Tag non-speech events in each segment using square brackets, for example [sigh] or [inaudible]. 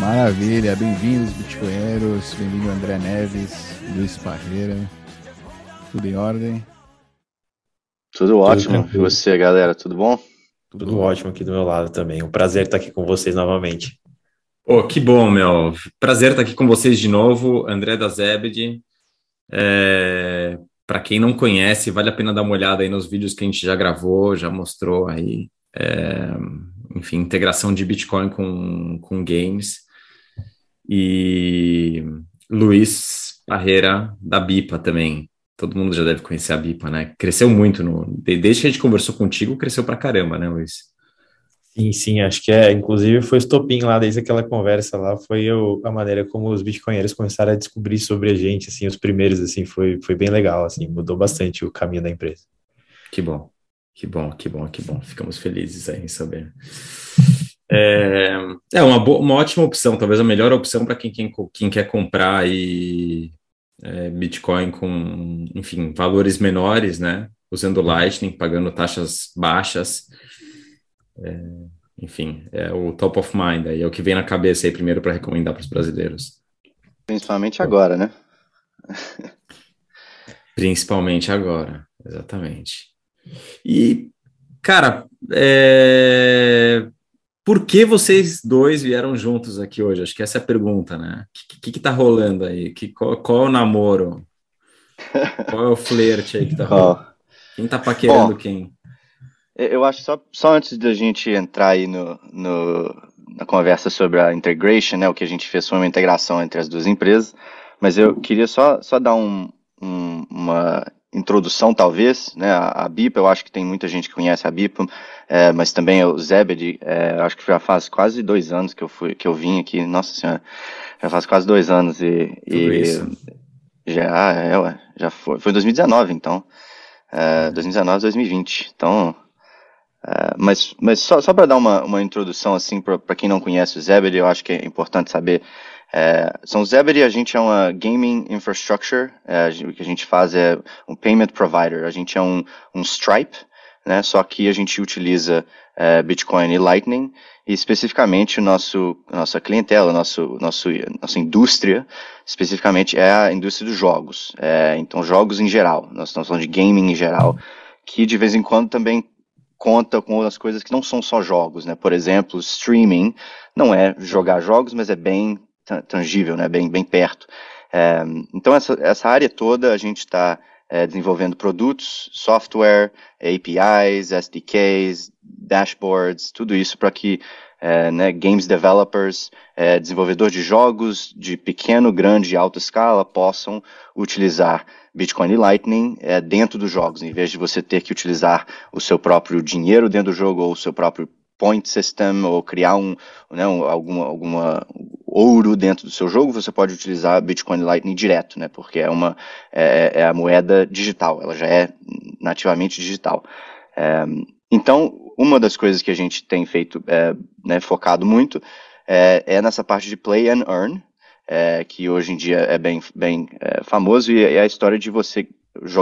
Maravilha, bem-vindos, Bitcoinheiros, bem-vindo André Neves, Luiz Parreira, tudo em ordem? Tudo ótimo, e você, galera, tudo bom? Tudo, tudo ótimo aqui do meu lado também, um prazer estar aqui com vocês novamente. Oh, que bom, meu, prazer estar aqui com vocês de novo, André da Zebed, é... para quem não conhece, vale a pena dar uma olhada aí nos vídeos que a gente já gravou, já mostrou aí, é... enfim, integração de Bitcoin com, com games, e Luiz Parreira, da BIPA também. Todo mundo já deve conhecer a BIPA, né? Cresceu muito, no, desde que a gente conversou contigo, cresceu pra caramba, né, Luiz? Sim, sim, acho que é. Inclusive foi estopim lá, desde aquela conversa lá, foi eu, a maneira como os bitcoinheiros começaram a descobrir sobre a gente, assim, os primeiros, assim, foi, foi bem legal, assim, mudou bastante o caminho da empresa. Que bom, que bom, que bom, que bom. Ficamos felizes aí em saber. É, é uma, boa, uma ótima opção, talvez a melhor opção para quem, quem, quem, quer comprar aí, é, Bitcoin com, enfim, valores menores, né? Usando Lightning, pagando taxas baixas. É, enfim, é o top of mind, aí é o que vem na cabeça aí primeiro para recomendar para os brasileiros. Principalmente agora, né? [laughs] Principalmente agora, exatamente. E, cara, é, por que vocês dois vieram juntos aqui hoje? Acho que essa é a pergunta, né? O que, que, que tá rolando aí? Que, qual, qual é o namoro? Qual é o flerte aí que tá [laughs] rolando? Quem tá paquerando Bom, quem? Eu acho só, só antes da gente entrar aí no, no, na conversa sobre a integration, né? O que a gente fez foi uma integração entre as duas empresas, mas eu queria só, só dar um, um, uma introdução, talvez, né? A, a BIPA, eu acho que tem muita gente que conhece a BIPA, é, mas também o Zebed, é, acho que já faz quase dois anos que eu fui, que eu vim aqui, nossa senhora, já faz quase dois anos e, e já, é, já foi, foi 2019, então, é, 2019, 2020, então, é, mas, mas só, só para dar uma, uma introdução assim para quem não conhece o Zebed, eu acho que é importante saber é, São Zebedee, a gente é uma gaming infrastructure, é, o que a gente faz é um payment provider, a gente é um, um Stripe, né, só que a gente utiliza é, Bitcoin e Lightning, e especificamente nosso, nossa clientela, nosso, nosso, nossa indústria, especificamente é a indústria dos jogos, é, então jogos em geral, nós estamos falando de gaming em geral, que de vez em quando também conta com outras coisas que não são só jogos, né? Por exemplo, streaming não é jogar jogos, mas é bem tangível, né, bem, bem perto. É, então, essa, essa área toda a gente está é, desenvolvendo produtos, software, APIs, SDKs, dashboards, tudo isso para que é, né, games developers, é, desenvolvedores de jogos de pequeno, grande e alta escala possam utilizar Bitcoin e Lightning é, dentro dos jogos, em vez de você ter que utilizar o seu próprio dinheiro dentro do jogo ou o seu próprio point system ou criar um, né, um, alguma, alguma ouro dentro do seu jogo, você pode utilizar Bitcoin Lightning direto, né? Porque é uma é, é a moeda digital, ela já é nativamente digital. É, então, uma das coisas que a gente tem feito, é, né, focado muito, é, é, nessa parte de play and earn, é, que hoje em dia é bem, bem é, famoso, e é a história de você,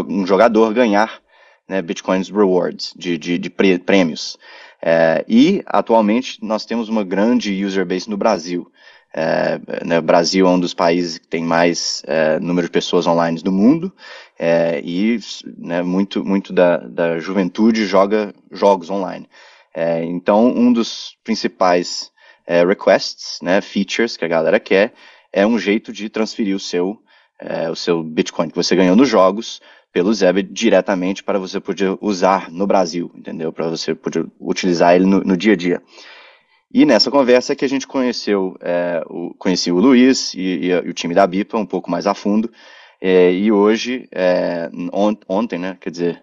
um jogador, ganhar né, Bitcoins Rewards, de, de, de prêmios. É, e, atualmente, nós temos uma grande user base no Brasil. É, né, o Brasil é um dos países que tem mais é, número de pessoas online do mundo é, e né, muito, muito da, da juventude joga jogos online. É, então, um dos principais é, requests, né, features que a galera quer, é um jeito de transferir o seu, o seu Bitcoin que você ganhou nos jogos pelo Zeb diretamente para você poder usar no Brasil, entendeu? Para você poder utilizar ele no, no, dia a dia. E nessa conversa que a gente conheceu, é, o, conheci o Luiz e, e, e, o time da BIPA um pouco mais a fundo, é, e hoje, é, on, ontem, né, quer dizer,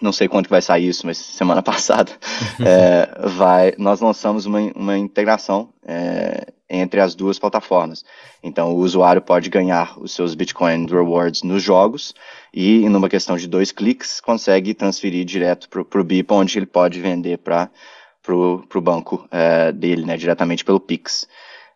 não sei quando que vai sair isso, mas semana [laughs] passada, [laughs] é, vai, nós lançamos uma, uma integração é, entre as duas plataformas. Então, o usuário pode ganhar os seus Bitcoin Rewards nos jogos e, numa questão de dois cliques, consegue transferir direto para o BIP, onde ele pode vender para o banco é, dele, né, diretamente pelo Pix.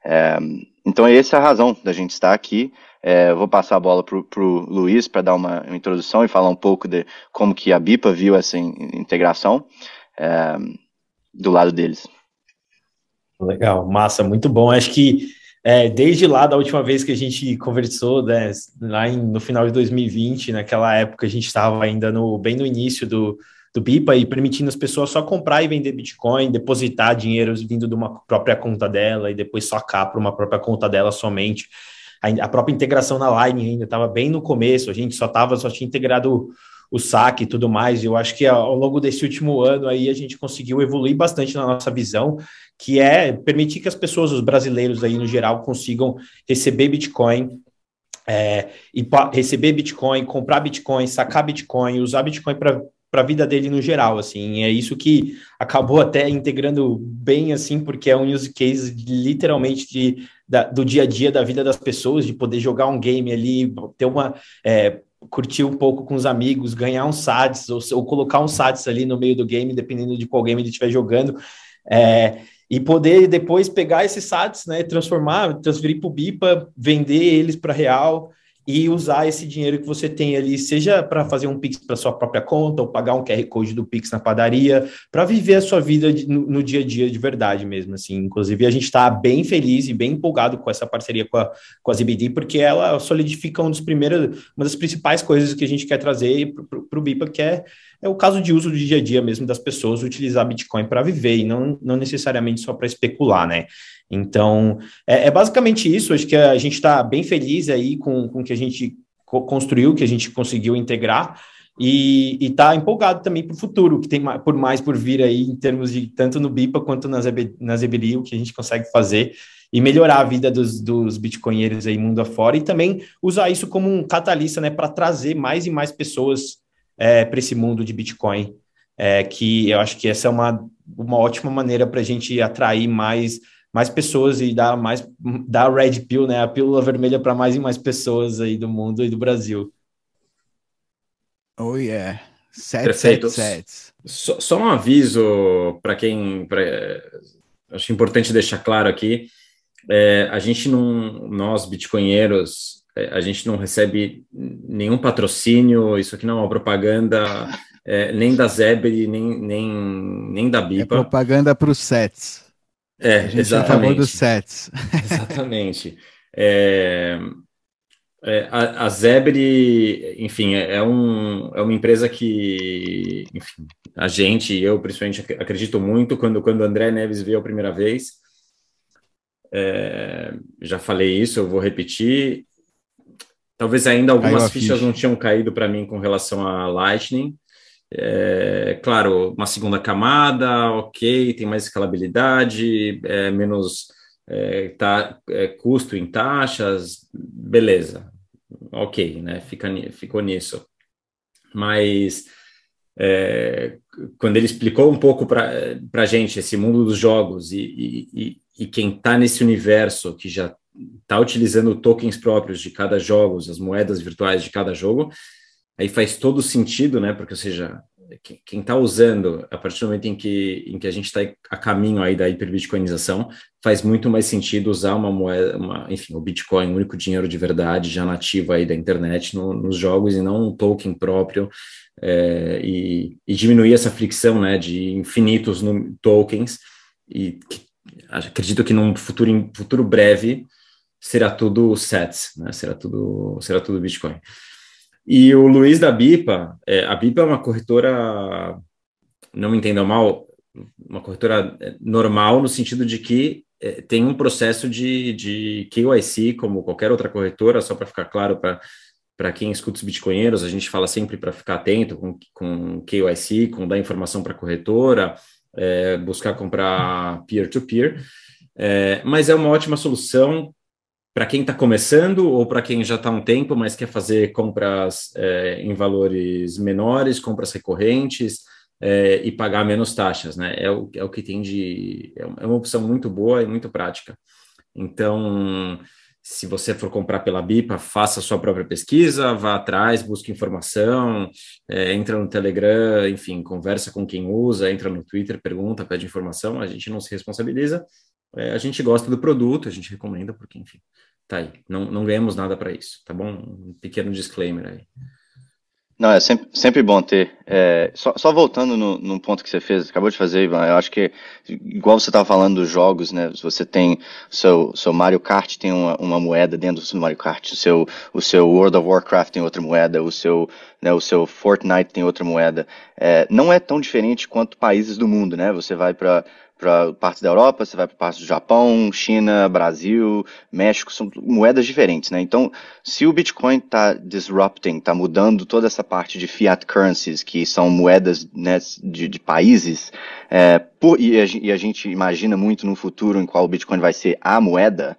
É, então, essa é a razão da gente estar aqui. É, vou passar a bola para o Luiz para dar uma, uma, introdução e falar um pouco de como que a BIPA viu essa in, integração é, do lado deles. Legal, massa, muito bom. Acho que é, desde lá, da última vez que a gente conversou, né, lá em, no final de 2020, naquela época a gente estava ainda no, bem no início do, do BIPA e permitindo as pessoas só comprar e vender Bitcoin, depositar dinheiro vindo de uma própria conta dela e depois sacar para uma própria conta dela somente. A, a própria integração na Line ainda estava bem no começo, a gente só tava, só tinha integrado o saque e tudo mais. Eu acho que ao longo desse último ano aí a gente conseguiu evoluir bastante na nossa visão, que é permitir que as pessoas, os brasileiros aí no geral, consigam receber Bitcoin. É, e receber Bitcoin, comprar Bitcoin, sacar Bitcoin, usar Bitcoin para para a vida dele no geral, assim, é isso que acabou até integrando bem, assim, porque é um use case de, literalmente de, da, do dia a dia da vida das pessoas, de poder jogar um game ali, ter uma, é, curtir um pouco com os amigos, ganhar um SADS ou, ou, colocar um SADS ali no meio do game, dependendo de qual game ele estiver jogando, é, e poder depois pegar esses SADS, né, transformar, transferir para o BIPA, vender eles para real, e usar esse dinheiro que você tem ali, seja para fazer um Pix para sua própria conta, ou pagar um QR Code do Pix na padaria, para viver a sua vida de, no, no, dia a dia de verdade mesmo, assim. Inclusive, a gente está bem feliz e bem empolgado com essa parceria com a, com a ZBD, porque ela solidifica um dos primeiros, uma das principais coisas que a gente quer trazer para o BIPA, que é, é o caso de uso do dia a dia mesmo das pessoas utilizar Bitcoin para viver, e não, não necessariamente só para especular, né? Então, é, é basicamente isso. Acho que a gente está bem feliz aí com, com o que a gente construiu, que a gente conseguiu integrar e está empolgado também para o futuro, que tem por mais por vir aí em termos de tanto no BIPA quanto na, Zeb, na Zebeli, o que a gente consegue fazer e melhorar a vida dos, dos bitcoinheiros aí mundo afora e também usar isso como um catalista, né, para trazer mais e mais pessoas é, para esse mundo de Bitcoin, é, que eu acho que essa é uma, uma ótima maneira para a gente atrair mais mais pessoas e dar mais dar red pill, né, a pílula vermelha para mais e mais pessoas aí do mundo e do Brasil. Oh yeah. Sete, sete, sete. Só, só um aviso para quem pra, acho importante deixar claro aqui, é, a gente não, nós bitcoinheiros, a gente não recebe nenhum patrocínio, isso aqui não é uma propaganda é, nem da Zebri, nem, nem, nem da Bipa. É propaganda para os sets. É, a gente exatamente. dos sets. [laughs] exatamente. É, é, a, a Zebre, enfim, é, é, um, é uma empresa que, enfim, a gente, eu principalmente acredito muito quando, quando o André Neves veio a primeira vez. É, já falei isso, eu vou repetir. Talvez ainda algumas fichas ficha. não tinham caído para mim com relação a Lightning. É, claro, uma segunda camada, ok, tem mais escalabilidade, é, menos é, tá, é, custo em taxas, beleza, ok, né? Fica, ficou nisso. Mas é, quando ele explicou um pouco para a gente esse mundo dos jogos e, e, e quem está nesse universo que já está utilizando tokens próprios de cada jogo, as moedas virtuais de cada jogo, aí faz todo sentido, né? Porque, ou seja, quem está usando, a partir do momento em que, em que a gente está a caminho aí da hiperbitcoinização, faz muito mais sentido usar uma moeda, uma, enfim, o Bitcoin, o único dinheiro de verdade já nativo aí da internet no, nos jogos e não um token próprio é, e, e, diminuir essa fricção, né, de infinitos tokens e que, acredito que num futuro, futuro breve será tudo sets, né, será tudo, será tudo Bitcoin. E o Luiz da Bipa, é, a Bipa é uma corretora, não me entendam mal, uma corretora é, normal no sentido de que é, tem um processo de, de KYC, como qualquer outra corretora, só para ficar claro para quem escuta os bitcoinheiros, a gente fala sempre para ficar atento com, com KYC, com dar informação para a corretora, é, buscar comprar peer-to-peer, -peer, é, mas é uma ótima solução para quem está começando ou para quem já está há um tempo, mas quer fazer compras é, em valores menores, compras recorrentes é, e pagar menos taxas, né? É o, é o que tem de. É, é uma opção muito boa e muito prática. Então, se você for comprar pela BIPA, faça a sua própria pesquisa, vá atrás, busque informação, é, entra no Telegram, enfim, conversa com quem usa, entra no Twitter, pergunta, pede informação, a gente não se responsabiliza, é, a gente gosta do produto, a gente recomenda, porque, enfim, tá aí. Não, não ganhamos nada para isso, tá bom? Um pequeno disclaimer aí. Não, é sempre, sempre bom ter. É, só, só, voltando no, no, ponto que você fez, acabou de fazer, Ivan, eu acho que, igual você estava falando dos jogos, né? Você tem seu, seu Mario Kart tem uma, uma, moeda dentro do Mario Kart, o seu, o seu World of Warcraft tem outra moeda, o seu, né, o seu Fortnite tem outra moeda. É, não é tão diferente quanto países do mundo, né? Você vai para para partes da Europa, você vai para partes do Japão, China, Brasil, México, são moedas diferentes, né? Então, se o Bitcoin está disrupting, está mudando toda essa parte de fiat currencies, que são moedas né, de, de países, é, por, e, a, e a gente imagina muito no futuro em qual o Bitcoin vai ser a moeda,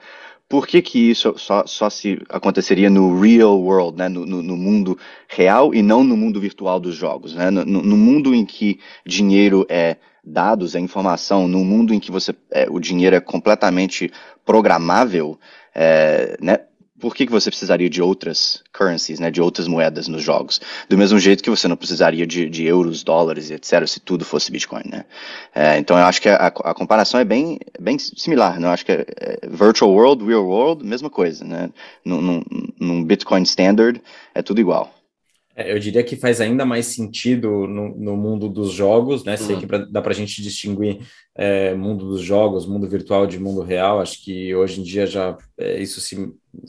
por que, que isso só, só se aconteceria no real world, né? No, no, no, mundo real e não no mundo virtual dos jogos, né? No, no mundo em que dinheiro é dados, a informação, num mundo em que você, é, o dinheiro é completamente programável, é, né? Por que, que você precisaria de outras currencies, né, de outras moedas nos jogos? Do mesmo jeito que você não precisaria de, de euros, dólares, etc., se tudo fosse Bitcoin, né? É, então eu acho que a, a, comparação é bem, bem similar, né? Eu acho que é, virtual world, real world, mesma coisa, né? Num, num, num Bitcoin standard é tudo igual. É, eu diria que faz ainda mais sentido no, no mundo dos jogos, né? Sei uhum. que pra, dá para a gente distinguir é, mundo dos jogos, mundo virtual de mundo real. Acho que hoje em dia já é, isso se,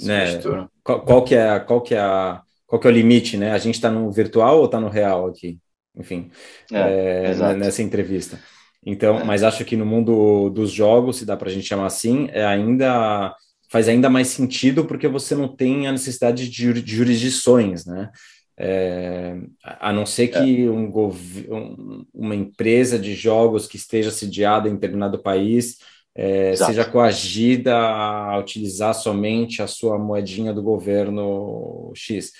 né? Qual, qual, que é qual que é a qual que é o limite, né? A gente está no virtual ou está no real aqui? Enfim, é, é nessa entrevista. Então, mas acho que no mundo dos jogos, se dá para a gente chamar assim, é ainda faz ainda mais sentido porque você não tem a necessidade de jurisdições, né? É, a não ser que é. um, um, uma empresa de jogos que esteja sediada em determinado país é, seja coagida a utilizar somente a sua moedinha do governo X.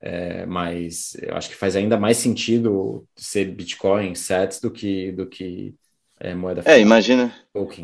É, mas eu acho que faz ainda mais sentido ser Bitcoin, sets, do que, do que é, moeda. É, imagina,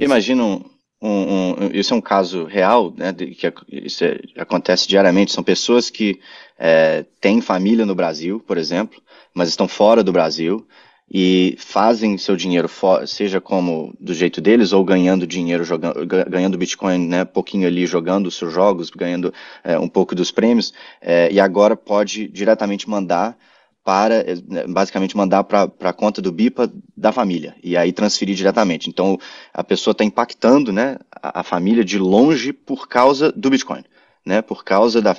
imagina um, um, um, isso é um caso real, né, de, que isso é, acontece diariamente. São pessoas que é, têm família no Brasil, por exemplo, mas estão fora do Brasil e fazem seu dinheiro, seja como do jeito deles ou ganhando dinheiro, jogando, ganhando Bitcoin, né, pouquinho ali jogando os seus jogos, ganhando é, um pouco dos prêmios, é, e agora pode diretamente mandar para eh, basicamente mandar para a conta do BIPA da família e aí transferir diretamente. Então a pessoa está impactando né, a, a, família de longe por causa do Bitcoin. Né, por causa da,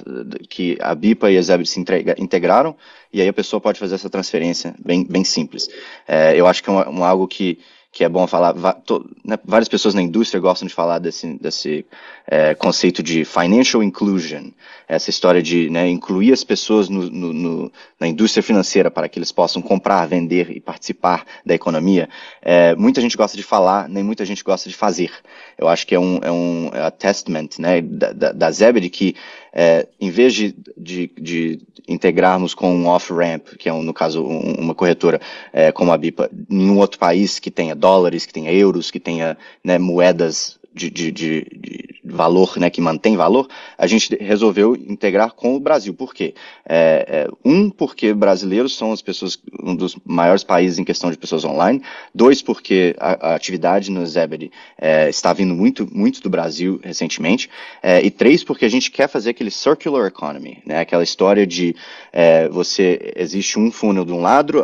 que a BIPA e a Zebra se entrega, integraram, e aí a pessoa pode fazer essa transferência bem, bem simples. É, eu acho que é um, um algo que que é bom falar, né, várias pessoas na indústria gostam de falar desse, desse é, conceito de financial inclusion, essa história de né, incluir as pessoas no, no, no, na indústria financeira para que eles possam comprar, vender e participar da economia. É, muita gente gosta de falar, nem muita gente gosta de fazer. Eu acho que é um, é um é testament né, da, da, da Zebedee que é, em vez de, de, de, integrarmos com um off-ramp, que é, um, no caso, um, uma corretora é, como a BIPA, em um outro país que tenha dólares, que tenha euros, que tenha né, moedas de, de, de, valor, né, que mantém valor, a gente resolveu integrar com o Brasil. Por quê? É, é, um, porque brasileiros são as pessoas, um dos maiores países em questão de pessoas online. Dois, porque a, a atividade no Zebedee é, está vindo muito, muito do Brasil recentemente. É, e três, porque a gente quer fazer aquele circular economy, né, aquela história de é, você, existe um funnel de um lado,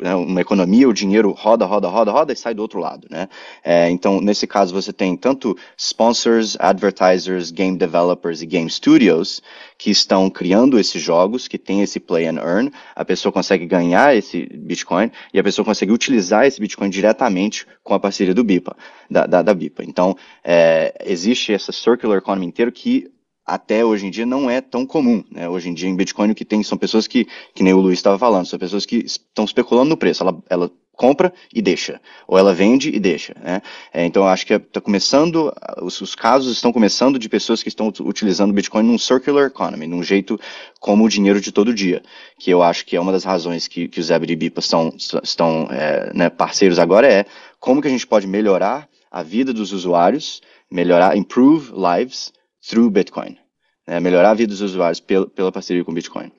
né, uma economia, o dinheiro roda, roda, roda, roda e sai do outro lado, né? É, então, nesse caso, você tem tanto tanto sponsors, advertisers, game developers e game studios que estão criando esses jogos, que tem esse play and earn, a pessoa consegue ganhar esse Bitcoin e a pessoa consegue utilizar esse Bitcoin diretamente com a parceria do BIPA, da, da, da BIPA. Então, é, existe essa circular economy inteiro que até hoje em dia não é tão comum. Né? Hoje em dia em Bitcoin o que tem são pessoas que, que nem o Luiz estava falando, são pessoas que estão especulando no preço. Ela, ela compra e deixa, ou ela vende e deixa. Né? É, então, acho que está começando, os, os, casos estão começando de pessoas que estão utilizando Bitcoin num circular economy, num jeito como o dinheiro de todo dia, que eu acho que é uma das razões que, que os Zebra e Bipa estão, estão é, né, parceiros agora, é como que a gente pode melhorar a vida dos usuários, melhorar, improve lives through Bitcoin. Né? Melhorar a vida dos usuários pela, pela parceria com Bitcoin.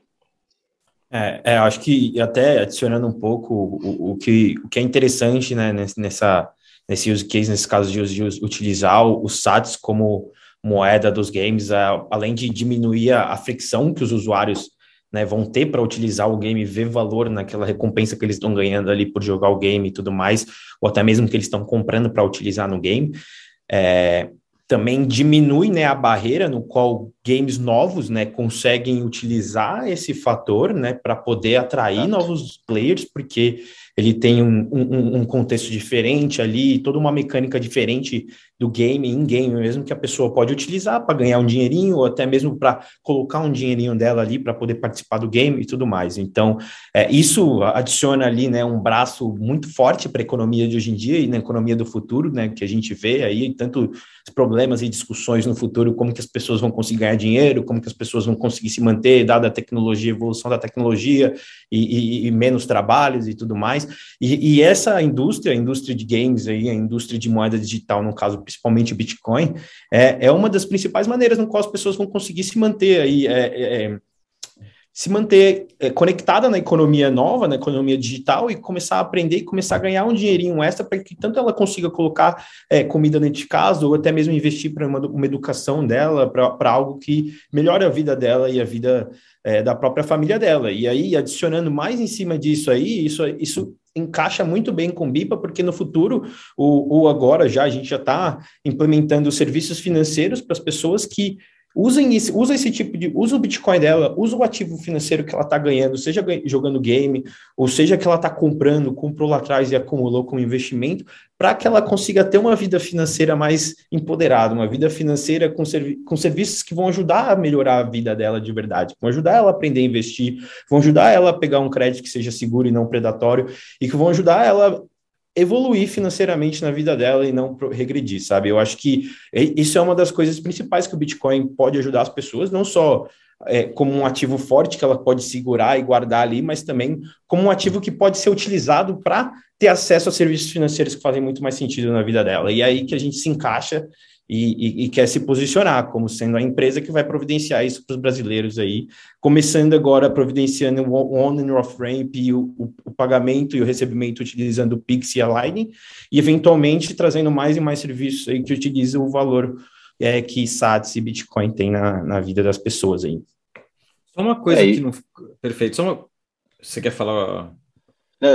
É, é, acho que até adicionando um pouco o, o, que, o que é interessante né, nessa, nesse use case, nesse caso de, de utilizar os SATs como moeda dos games, além de diminuir a, a fricção que os usuários né, vão ter para utilizar o game, ver valor naquela recompensa que eles estão ganhando ali por jogar o game e tudo mais, ou até mesmo que eles estão comprando para utilizar no game. É, também diminui né, a barreira no qual games novos né, conseguem utilizar esse fator né, para poder atrair novos players, porque ele tem um, um, um, contexto diferente ali, toda uma mecânica diferente do game, in-game mesmo, que a pessoa pode utilizar para ganhar um dinheirinho, ou até mesmo para colocar um dinheirinho dela ali para poder participar do game e tudo mais. Então, é, isso adiciona ali né, um braço muito forte para a economia de hoje em dia e na economia do futuro, né, que a gente vê aí, tanto problemas e discussões no futuro, como que as pessoas vão conseguir ganhar dinheiro, como que as pessoas vão conseguir se manter, dada a tecnologia, evolução da tecnologia e, e, e menos trabalhos e tudo mais. E, e, essa indústria, a indústria de games aí, a indústria de moeda digital, no caso, principalmente Bitcoin, é, é uma das principais maneiras no qual as pessoas vão conseguir se manter aí, é, é, é se manter é, conectada na economia nova, na economia digital e começar a aprender e começar a ganhar um dinheirinho extra para que tanto ela consiga colocar é, comida dentro de casa ou até mesmo investir para uma, uma, educação dela, para algo que melhore a vida dela e a vida é, da própria família dela. E aí, adicionando mais em cima disso aí, isso, isso encaixa muito bem com o BIPA, porque no futuro, ou, ou agora já, a gente já está implementando serviços financeiros para as pessoas que Usem esse, usa esse tipo de. Usa o Bitcoin dela, usa o ativo financeiro que ela está ganhando, seja jogando game, ou seja que ela está comprando, comprou lá atrás e acumulou como investimento, para que ela consiga ter uma vida financeira mais empoderada, uma vida financeira com, servi com serviços que vão ajudar a melhorar a vida dela de verdade, vão ajudar ela a aprender a investir, vão ajudar ela a pegar um crédito que seja seguro e não predatório, e que vão ajudar ela evoluir financeiramente na vida dela e não regredir, sabe? Eu acho que isso é uma das coisas principais que o Bitcoin pode ajudar as pessoas, não só é, como um ativo forte que ela pode segurar e guardar ali, mas também como um ativo que pode ser utilizado para ter acesso a serviços financeiros que fazem muito mais sentido na vida dela. E é aí que a gente se encaixa e, e, e, quer se posicionar como sendo a empresa que vai providenciar isso para os brasileiros aí, começando agora providenciando o on and off ramp e o, o, o, pagamento e o recebimento utilizando o Pix e a Lightning, e eventualmente trazendo mais e mais serviços aí que utilizam o valor é, que SATS e Bitcoin tem na, na vida das pessoas aí. Só uma coisa é, que não... Perfeito, só uma... Você quer falar...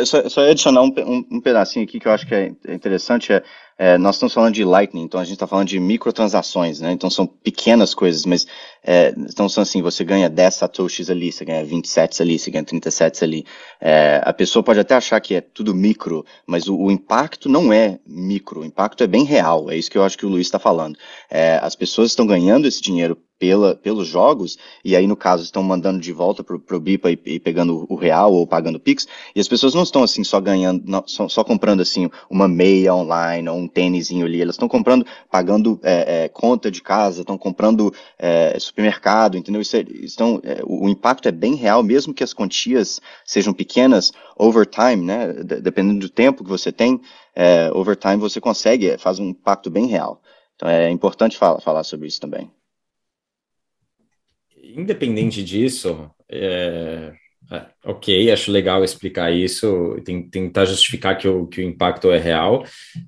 Só, só adicionar um, um, um, pedacinho aqui que eu acho que é interessante, é é, nós estamos falando de Lightning, então a gente está falando de microtransações, né? Então são pequenas coisas, mas é, então são assim, você ganha 10 satoshis ali, você ganha 27 ali, você ganha 37 ali. É, a pessoa pode até achar que é tudo micro, mas o, o, impacto não é micro, o impacto é bem real, é isso que eu acho que o Luiz está falando. É, as pessoas estão ganhando esse dinheiro pela, pelos jogos, e aí no caso estão mandando de volta pro, pro BIPA e, e pegando o real ou pagando Pix, e as pessoas não estão assim só ganhando, não, só, só comprando assim uma meia online ou um tênisinho ali. Elas estão comprando, pagando é, é, conta de casa, estão comprando é, supermercado, entendeu? Isso é, estão, é, o impacto é bem real, mesmo que as quantias sejam pequenas, over time, né? Dependendo do tempo que você tem, é, over time você consegue, faz um impacto bem real. Então é importante falar, falar sobre isso também. Independente disso, é, é, ok, acho legal explicar isso, tentar justificar que o, que o impacto é real,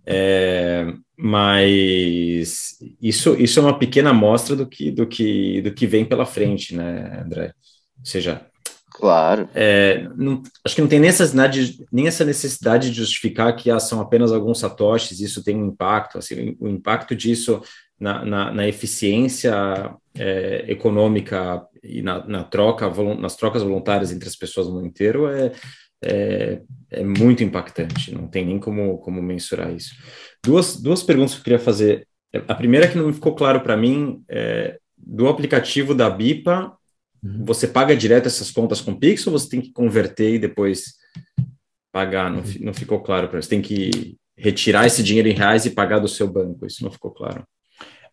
é, mas isso, isso é uma pequena amostra do que, do, que, do que vem pela frente, né, André? Ou seja, Claro. É, não, acho que não tem nem essa, necessidade, nem essa necessidade de justificar que ah, são apenas alguns satoshis, isso tem um impacto. Assim, o impacto disso na, na, na eficiência é, econômica e na, na, troca, nas trocas voluntárias entre as pessoas no mundo inteiro é, é, é, muito impactante, não tem nem como, como mensurar isso. Duas, duas perguntas que eu queria fazer. A primeira que não ficou claro para mim é do aplicativo da BIPA, uhum. você paga direto essas contas com Pix ou você tem que converter e depois pagar? Não, uhum. não ficou claro para você. Tem que retirar esse dinheiro em reais e pagar do seu banco, isso não ficou claro.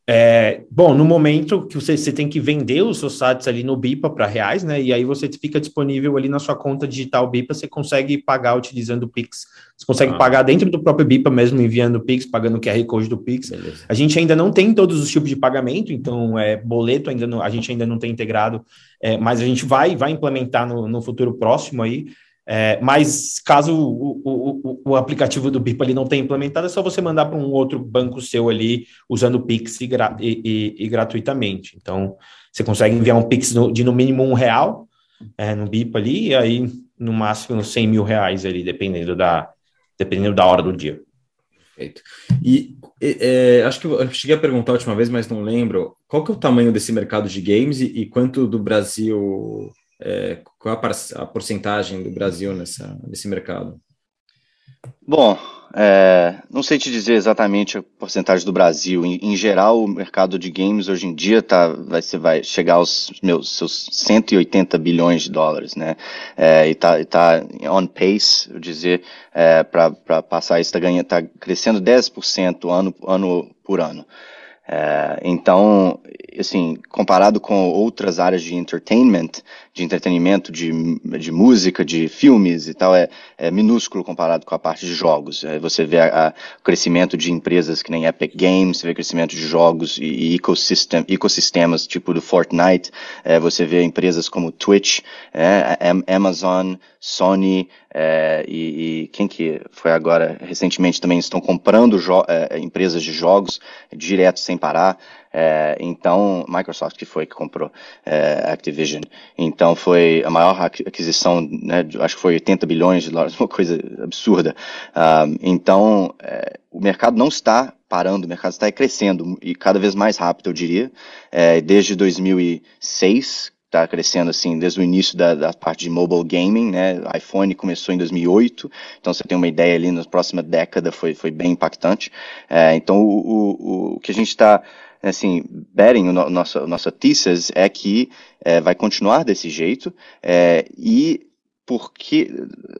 É, bom, no momento que você, você tem que vender os seus sites ali no BIPA para reais, né? E aí você fica disponível ali na sua conta digital BIPA, você consegue pagar utilizando o Pix. Você consegue ah. pagar dentro do próprio BIPA mesmo, enviando o Pix, pagando o QR Code do Pix. Beleza. A gente ainda não tem todos os tipos de pagamento, então é boleto ainda não, a gente ainda não tem integrado, é, mas a gente vai, vai implementar no, no futuro próximo aí. É, mas caso o, o, o, aplicativo do BIP ali não tenha implementado, é só você mandar para um outro banco seu ali usando o Pix e, e, e, gratuitamente. Então, você consegue enviar um Pix no, de no mínimo um real é, no BIP ali, e aí no máximo 100 mil reais ali, dependendo da, dependendo da hora do dia. Perfeito. E é, acho que eu cheguei a perguntar a última vez, mas não lembro. Qual que é o tamanho desse mercado de games e, e quanto do Brasil, é, qual a, a porcentagem do Brasil nessa, nesse mercado? Bom, é, não sei te dizer exatamente a porcentagem do Brasil. Em, em, geral, o mercado de games hoje em dia tá, vai, vai chegar aos meus, seus 180 bilhões de dólares, né? É, e está tá on pace, eu dizer, é, para passar isso, está tá crescendo 10% ano, ano por ano. É, então, assim, comparado com outras áreas de entertainment, de entretenimento, de, de música, de filmes e tal, é, é minúsculo comparado com a parte de jogos. É, você vê o crescimento de empresas que nem Epic Games, você vê crescimento de jogos e, e ecossistemas tipo do Fortnite, é, você vê empresas como Twitch, é, Amazon, Sony, é, e, e, quem que foi agora recentemente também estão comprando é, empresas de jogos direto sem parar. É, então, Microsoft que foi que comprou é, Activision. Então, foi a maior aquisição, né, acho que foi 80 bilhões de dólares, [laughs] uma coisa absurda. Uh, então, é, o mercado não está parando, o mercado está crescendo e cada vez mais rápido, eu diria. É, desde 2006, está crescendo assim desde o início da, da, parte de mobile gaming, né? IPhone começou em 2008, então você tem uma ideia ali na próxima década foi, foi bem impactante. É, então o, o, o que a gente está assim, betting, no, nossa, nossa thesis é que é, vai continuar desse jeito é, e porque,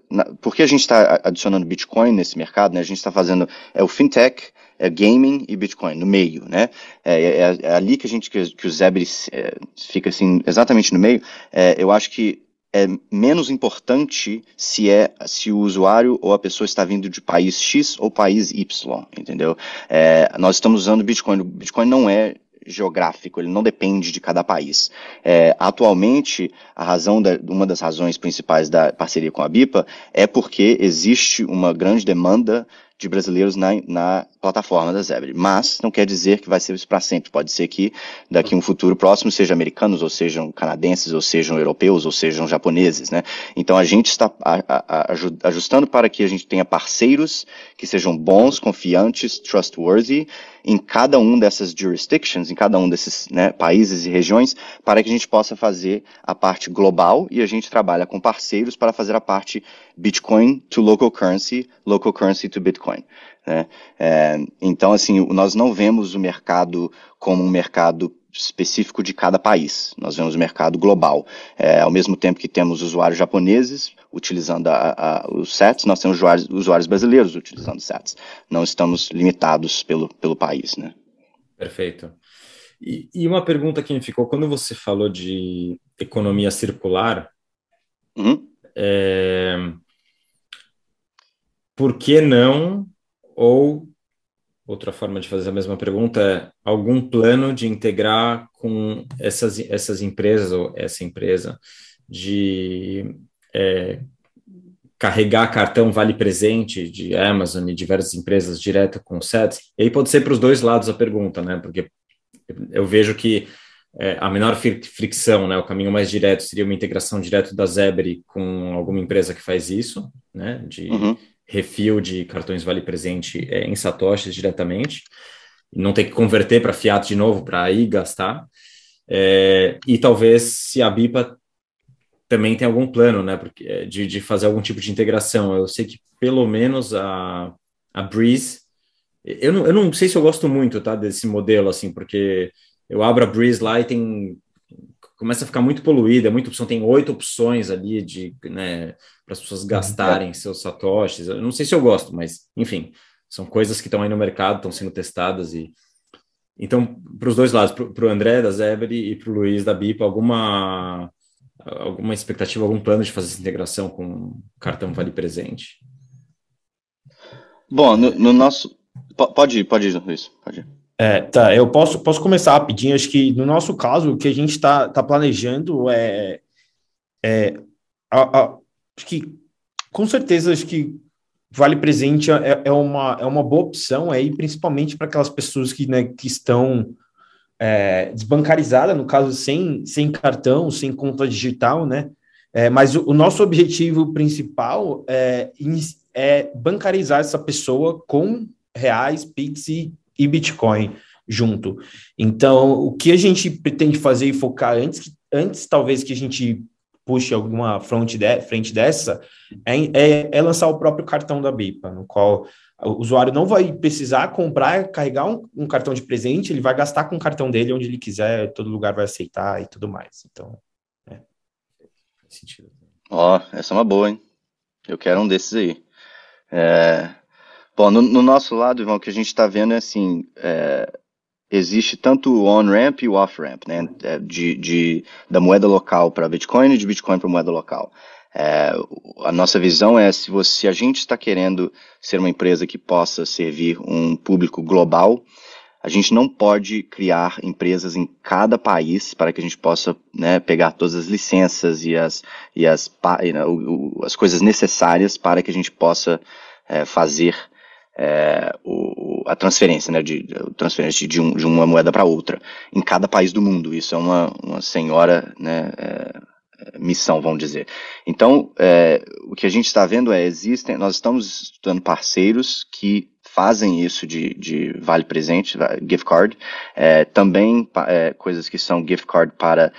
na, porque a gente está adicionando Bitcoin nesse mercado, né? A gente está fazendo é o fintech, é gaming e Bitcoin no meio, né? É, é, é ali que a gente que, que o Zebri é, fica assim exatamente no meio. É, eu acho que é menos importante se é se o usuário ou a pessoa está vindo de país X ou país Y, entendeu? É, nós estamos usando Bitcoin. O Bitcoin não é geográfico, ele não depende de cada país. É, atualmente, a razão da, uma das razões principais da parceria com a BIPA é porque existe uma grande demanda de brasileiros na, na plataforma da Zebra. Mas não quer dizer que vai ser isso para sempre. Pode ser que daqui a um futuro próximo sejam americanos, ou sejam canadenses, ou sejam europeus, ou sejam japoneses, né? Então a gente está ajustando para que a gente tenha parceiros que sejam bons, confiantes, trustworthy em cada um dessas jurisdictions, em cada um desses né, países e regiões, para que a gente possa fazer a parte global e a gente trabalha com parceiros para fazer a parte Bitcoin to local currency, local currency to Bitcoin. Né? É, então, assim, nós não vemos o mercado como um mercado específico de cada país. Nós vemos o mercado global. É, ao mesmo tempo que temos usuários japoneses utilizando a, a, os sets, nós temos usuários, usuários brasileiros utilizando sets. Não estamos limitados pelo, pelo país, né? Perfeito. E, e uma pergunta que me ficou, quando você falou de economia circular, uhum. é, por que não, ou outra forma de fazer a mesma pergunta é algum plano de integrar com essas, essas empresas ou essa empresa de é, carregar cartão vale presente de Amazon e diversas empresas direto com sets. E aí pode ser para os dois lados a pergunta, né? Porque eu vejo que é, a menor fricção, né, o caminho mais direto seria uma integração direto da Zebri com alguma empresa que faz isso, né, de uhum. Refil de cartões vale presente é, em satoshis diretamente, não ter que converter para fiat de novo para aí gastar. É, e talvez se a BIPA também tem algum plano, né, porque, é, de, de fazer algum tipo de integração. Eu sei que pelo menos a, a Breeze, eu não, eu não sei se eu gosto muito, tá, desse modelo, assim, porque eu abro a Breeze lá e tem começa a ficar muito poluída, muita opção, tem oito opções ali de, né, para as pessoas gastarem seus satoshis. Eu não sei se eu gosto, mas enfim, são coisas que estão aí no mercado, estão sendo testadas e então para os dois lados, para o André da Zebri e para o Luiz da Bipa, alguma alguma expectativa, algum plano de fazer essa integração com cartão Vale Presente? Bom, no, no nosso pode ir, pode ir, Luiz, pode ir. É, tá, eu posso, posso começar rapidinho. Acho que no nosso caso, o que a gente está tá planejando é. é a, a, acho que, com certeza, acho que Vale Presente é, é, uma, é uma boa opção aí, principalmente para aquelas pessoas que, né, que estão é, desbancarizadas, no caso, sem, sem cartão, sem conta digital, né? É, mas o, o, nosso objetivo principal é, é bancarizar essa pessoa com reais, Pix e, e Bitcoin junto. Então, o que a gente pretende fazer e focar antes, antes talvez que a gente puxe alguma de, frente dessa, é, é, é, lançar o próprio cartão da BIPA, no qual o usuário não vai precisar comprar, carregar um, um, cartão de presente, ele vai gastar com o cartão dele onde ele quiser, todo lugar vai aceitar e tudo mais. Então, é. Sentido. Ó, oh, essa é uma boa, hein? Eu quero um desses aí. É... Bom, no, no, nosso lado, Ivan, o que a gente está vendo é assim, é, existe tanto o on-ramp e o off-ramp, né, é, de, de, da moeda local para Bitcoin e de Bitcoin para moeda local. É, a nossa visão é se, você, se a gente está querendo ser uma empresa que possa servir um público global, a gente não pode criar empresas em cada país para que a gente possa né, pegar todas as licenças e as, e as, as coisas necessárias para que a gente possa é, fazer é, o, a transferência, né, de, transferência de, um, de, uma moeda para outra em cada país do mundo. Isso é uma, uma senhora né, é, é missão, vamos dizer. Então, é, o que a gente está vendo é existem, nós estamos estudando parceiros que fazem isso de, de vale presente, gift card, é, também é, coisas que são gift card para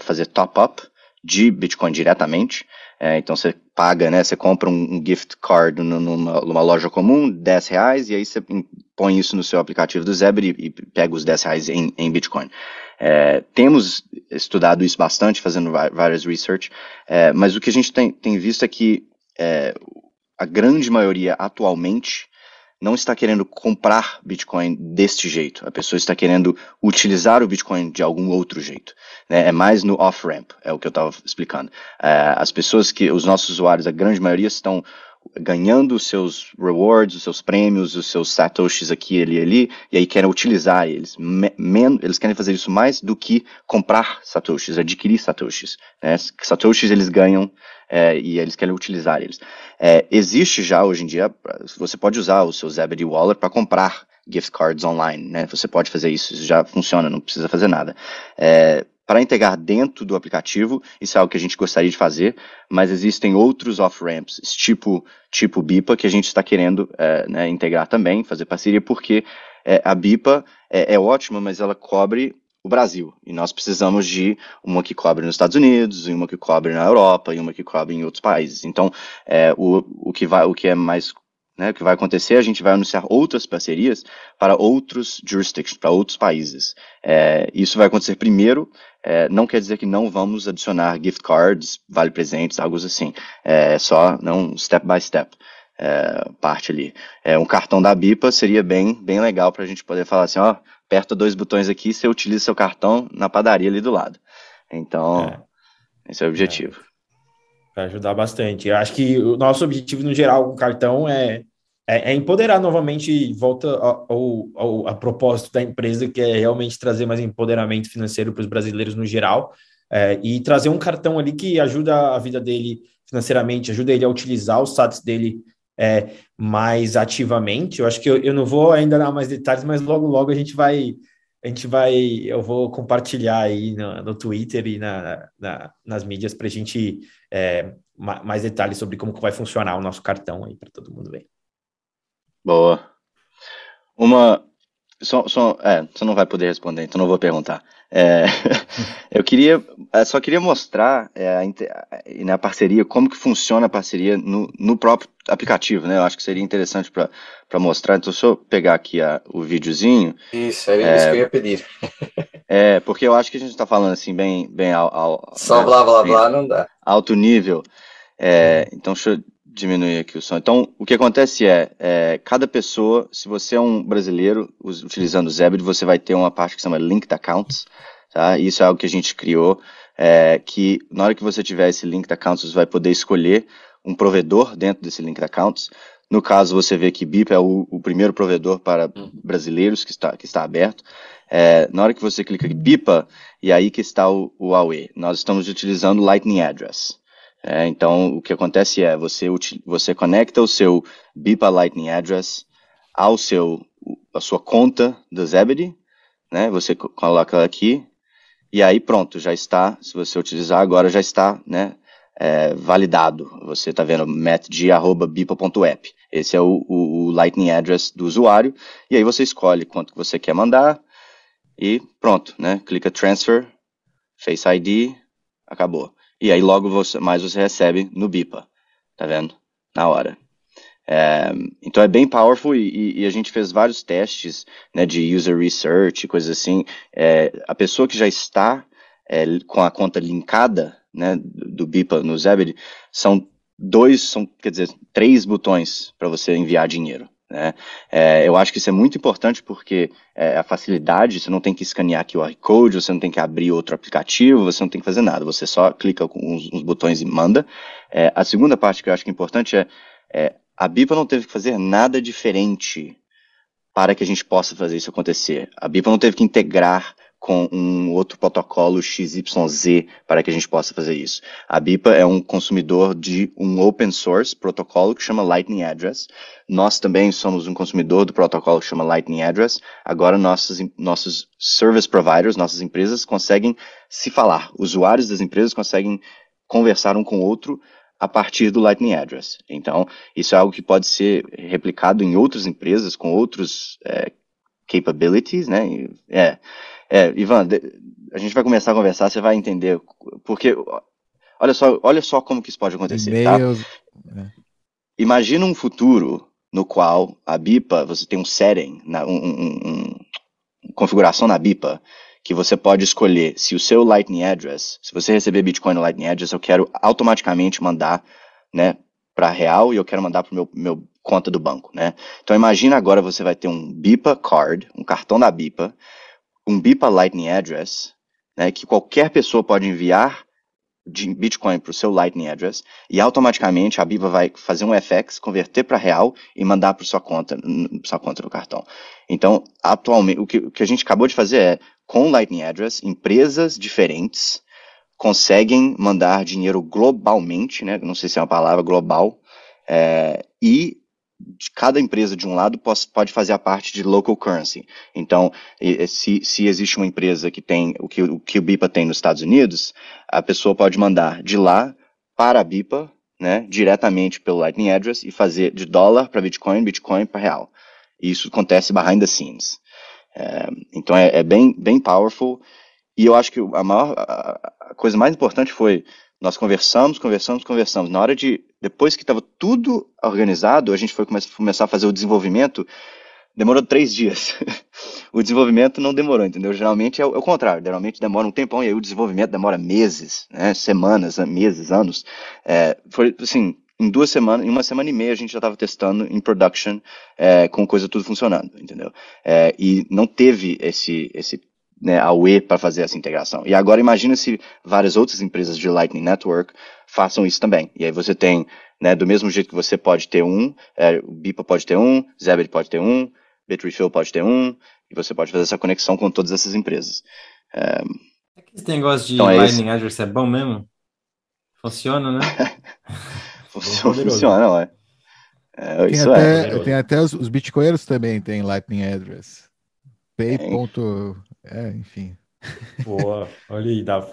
fazer top up de Bitcoin diretamente. É, então você paga, né? Você compra um, gift card numa, numa, loja comum, 10 reais, e aí você põe isso no seu aplicativo do Zebra e, e pega os 10 reais em, em Bitcoin. É, temos estudado isso bastante, fazendo várias research, é, mas o que a gente tem, tem visto é que é, a grande maioria atualmente não está querendo comprar Bitcoin deste jeito. A pessoa está querendo utilizar o Bitcoin de algum outro jeito. Né? É mais no off-ramp, é o que eu estava explicando. É, as pessoas que, os nossos usuários, a grande maioria, estão ganhando os seus rewards, os seus prêmios, os seus satoshis aqui, ali, ali, e aí querem utilizar eles. Men eles querem fazer isso mais do que comprar satoshis, adquirir satoshis. Né? Satoshis eles ganham é, e eles querem utilizar eles. É, existe já hoje em dia, você pode usar o seu Zebedee Wallet para comprar gift cards online, né? Você pode fazer isso, isso já funciona, não precisa fazer nada. É, para integrar dentro do aplicativo, isso é algo que a gente gostaria de fazer, mas existem outros off-ramps, tipo, tipo BIPA, que a gente está querendo é, né, integrar também, fazer parceria, porque é, a BIPA é, é ótima, mas ela cobre o Brasil. E nós precisamos de uma que cobre nos Estados Unidos, uma que cobre na Europa e uma que cobre em outros países. Então, é, o, o, que vai, o que é mais né, o que vai acontecer, a gente vai anunciar outras parcerias para outros jurisdictions, para outros países. É, isso vai acontecer primeiro, é, não quer dizer que não vamos adicionar gift cards, vale presentes, algo assim. É só, não step by step. É, parte ali. É, um cartão da BIPA seria bem, bem legal para a gente poder falar assim, ó, aperta dois botões aqui, você utiliza seu cartão na padaria ali do lado. Então, é. esse é o objetivo. Vai ajudar bastante. Eu acho que o nosso objetivo, no geral, com o cartão é, é, é empoderar novamente, volta ao, ao, a propósito da empresa, que é realmente trazer mais empoderamento financeiro para os brasileiros no geral, é, e trazer um cartão ali que ajuda a vida dele financeiramente, ajuda ele a utilizar os SATs dele é, mais ativamente. Eu acho que eu, eu não vou ainda dar mais detalhes, mas logo, logo a gente vai, a gente vai, eu vou compartilhar aí no, no Twitter e na, na nas mídias para a gente é, mais detalhes sobre como que vai funcionar o nosso cartão aí para todo mundo ver. Boa. Uma, só, só, é, você não vai poder responder, então não vou perguntar. É, [laughs] eu queria, eu só queria mostrar é, a, na parceria como que funciona a parceria no, no próprio aplicativo, né? Eu acho que seria interessante para mostrar. Então, se eu pegar aqui a, o videozinho. Isso, era é, isso que eu ia pedir. [laughs] é, porque eu acho que a gente está falando assim bem, bem ao, ao só né, blá blá blá não dá. Alto nível. É, então, deixa eu diminuir aqui o som. Então, o que acontece é, é, cada pessoa, se você é um brasileiro utilizando o Zebra, você vai ter uma parte que se chama Linked Accounts, tá? Isso é algo que a gente criou, é, que na hora que você tiver esse Linked Accounts, você vai poder escolher um provedor dentro desse Linked Accounts. No caso, você vê que BIP é o, o primeiro provedor para uhum. brasileiros que está, que está aberto. É, na hora que você clica em BIPA, e aí que está o, o Huawei. Nós estamos utilizando Lightning Address. É, então, o que acontece é, você, você conecta o seu BIPA Lightning Address ao seu, a sua conta do Zebedee, né? Você coloca aqui, e aí pronto, já está, se você utilizar agora, já está, né? é, validado. Você está vendo metg.bipa.app. Esse é o, o, o, Lightning Address do usuário. E aí você escolhe quanto que você quer mandar e pronto, né? Clica Transfer, Face ID, acabou. E aí logo você, mais você recebe no BIPA, tá vendo? Na hora. É, então é bem powerful e, e, a gente fez vários testes né, de user research, coisas assim. É, a pessoa que já está é, com a conta linkada né, do BIPA no Zebedee, são dois, são, quer dizer, três botões para você enviar dinheiro. Né? É, eu acho que isso é muito importante porque é, a facilidade, você não tem que escanear QR Code, você não tem que abrir outro aplicativo, você não tem que fazer nada, você só clica com uns, uns botões e manda. É, a segunda parte que eu acho que é importante é, é a BIPA não teve que fazer nada diferente para que a gente possa fazer isso acontecer. A BIPA não teve que integrar com um outro protocolo XYZ para que a gente possa fazer isso. A BIPA é um consumidor de um open source protocolo que chama Lightning Address. Nós também somos um consumidor do protocolo que chama Lightning Address. Agora nossos, nossos service providers, nossas empresas conseguem se falar. Usuários das empresas conseguem conversar um com o outro a partir do Lightning Address. Então, isso é algo que pode ser replicado em outras empresas com outros é, capabilities, né? É, é, Ivan, a gente vai começar a conversar, você vai entender. Porque, olha só, olha só como que isso pode acontecer, tá? É. Imagina um futuro no qual a BIPA, você tem um setting, um, um, um, configuração na BIPA, que você pode escolher se o seu Lightning Address, se você receber Bitcoin no Lightning Address, eu quero automaticamente mandar, né, para real e eu quero mandar para o meu, meu conta do banco, né? Então imagina agora você vai ter um BIPA card, um cartão da BIPA, um BIPA Lightning Address, né, que qualquer pessoa pode enviar de Bitcoin para o seu Lightning Address e automaticamente a BIPA vai fazer um FX, converter para real e mandar para sua conta, sua conta no cartão. Então, atualmente, o que, o que a gente acabou de fazer é, com Lightning Address, empresas diferentes conseguem mandar dinheiro globalmente, né? Não sei se é uma palavra global, é, e cada empresa de um lado pode fazer a parte de local currency. Então, se, se existe uma empresa que tem o que, o que o BIPA tem nos Estados Unidos, a pessoa pode mandar de lá para a BIPA, né, diretamente pelo Lightning Address e fazer de dólar para Bitcoin, Bitcoin para real. E isso acontece behind the scenes. É, então é, é, bem, bem powerful. E eu acho que a maior, a coisa mais importante foi nós conversamos, conversamos, conversamos. Na hora de, depois que estava tudo organizado, a gente foi começar a fazer o desenvolvimento. Demorou três dias. [laughs] o desenvolvimento não demorou, entendeu? Geralmente é o, é o, contrário. Geralmente demora um tempão e aí o desenvolvimento demora meses, né? Semanas, meses, anos. É, foi assim, em duas semanas, em uma semana e meia a gente já estava testando em production é, com coisa tudo funcionando, entendeu? É, e não teve esse esse né, a UE para fazer essa integração. E agora imagina se várias outras empresas de Lightning Network façam isso também. E aí você tem, né, do mesmo jeito que você pode ter um, é, o BIPA pode ter um, Zebed pode ter um, Bitrefill pode ter um, e você pode fazer essa conexão com todas essas empresas. É, esse negócio de então é Lightning é Address é bom mesmo? Funciona, né? [laughs] funciona, funciona, ué. É, tem, isso até, é. tem até os, os bitcoinheiros também tem Lightning Address. Pay. É, enfim. Boa, olha aí, dá,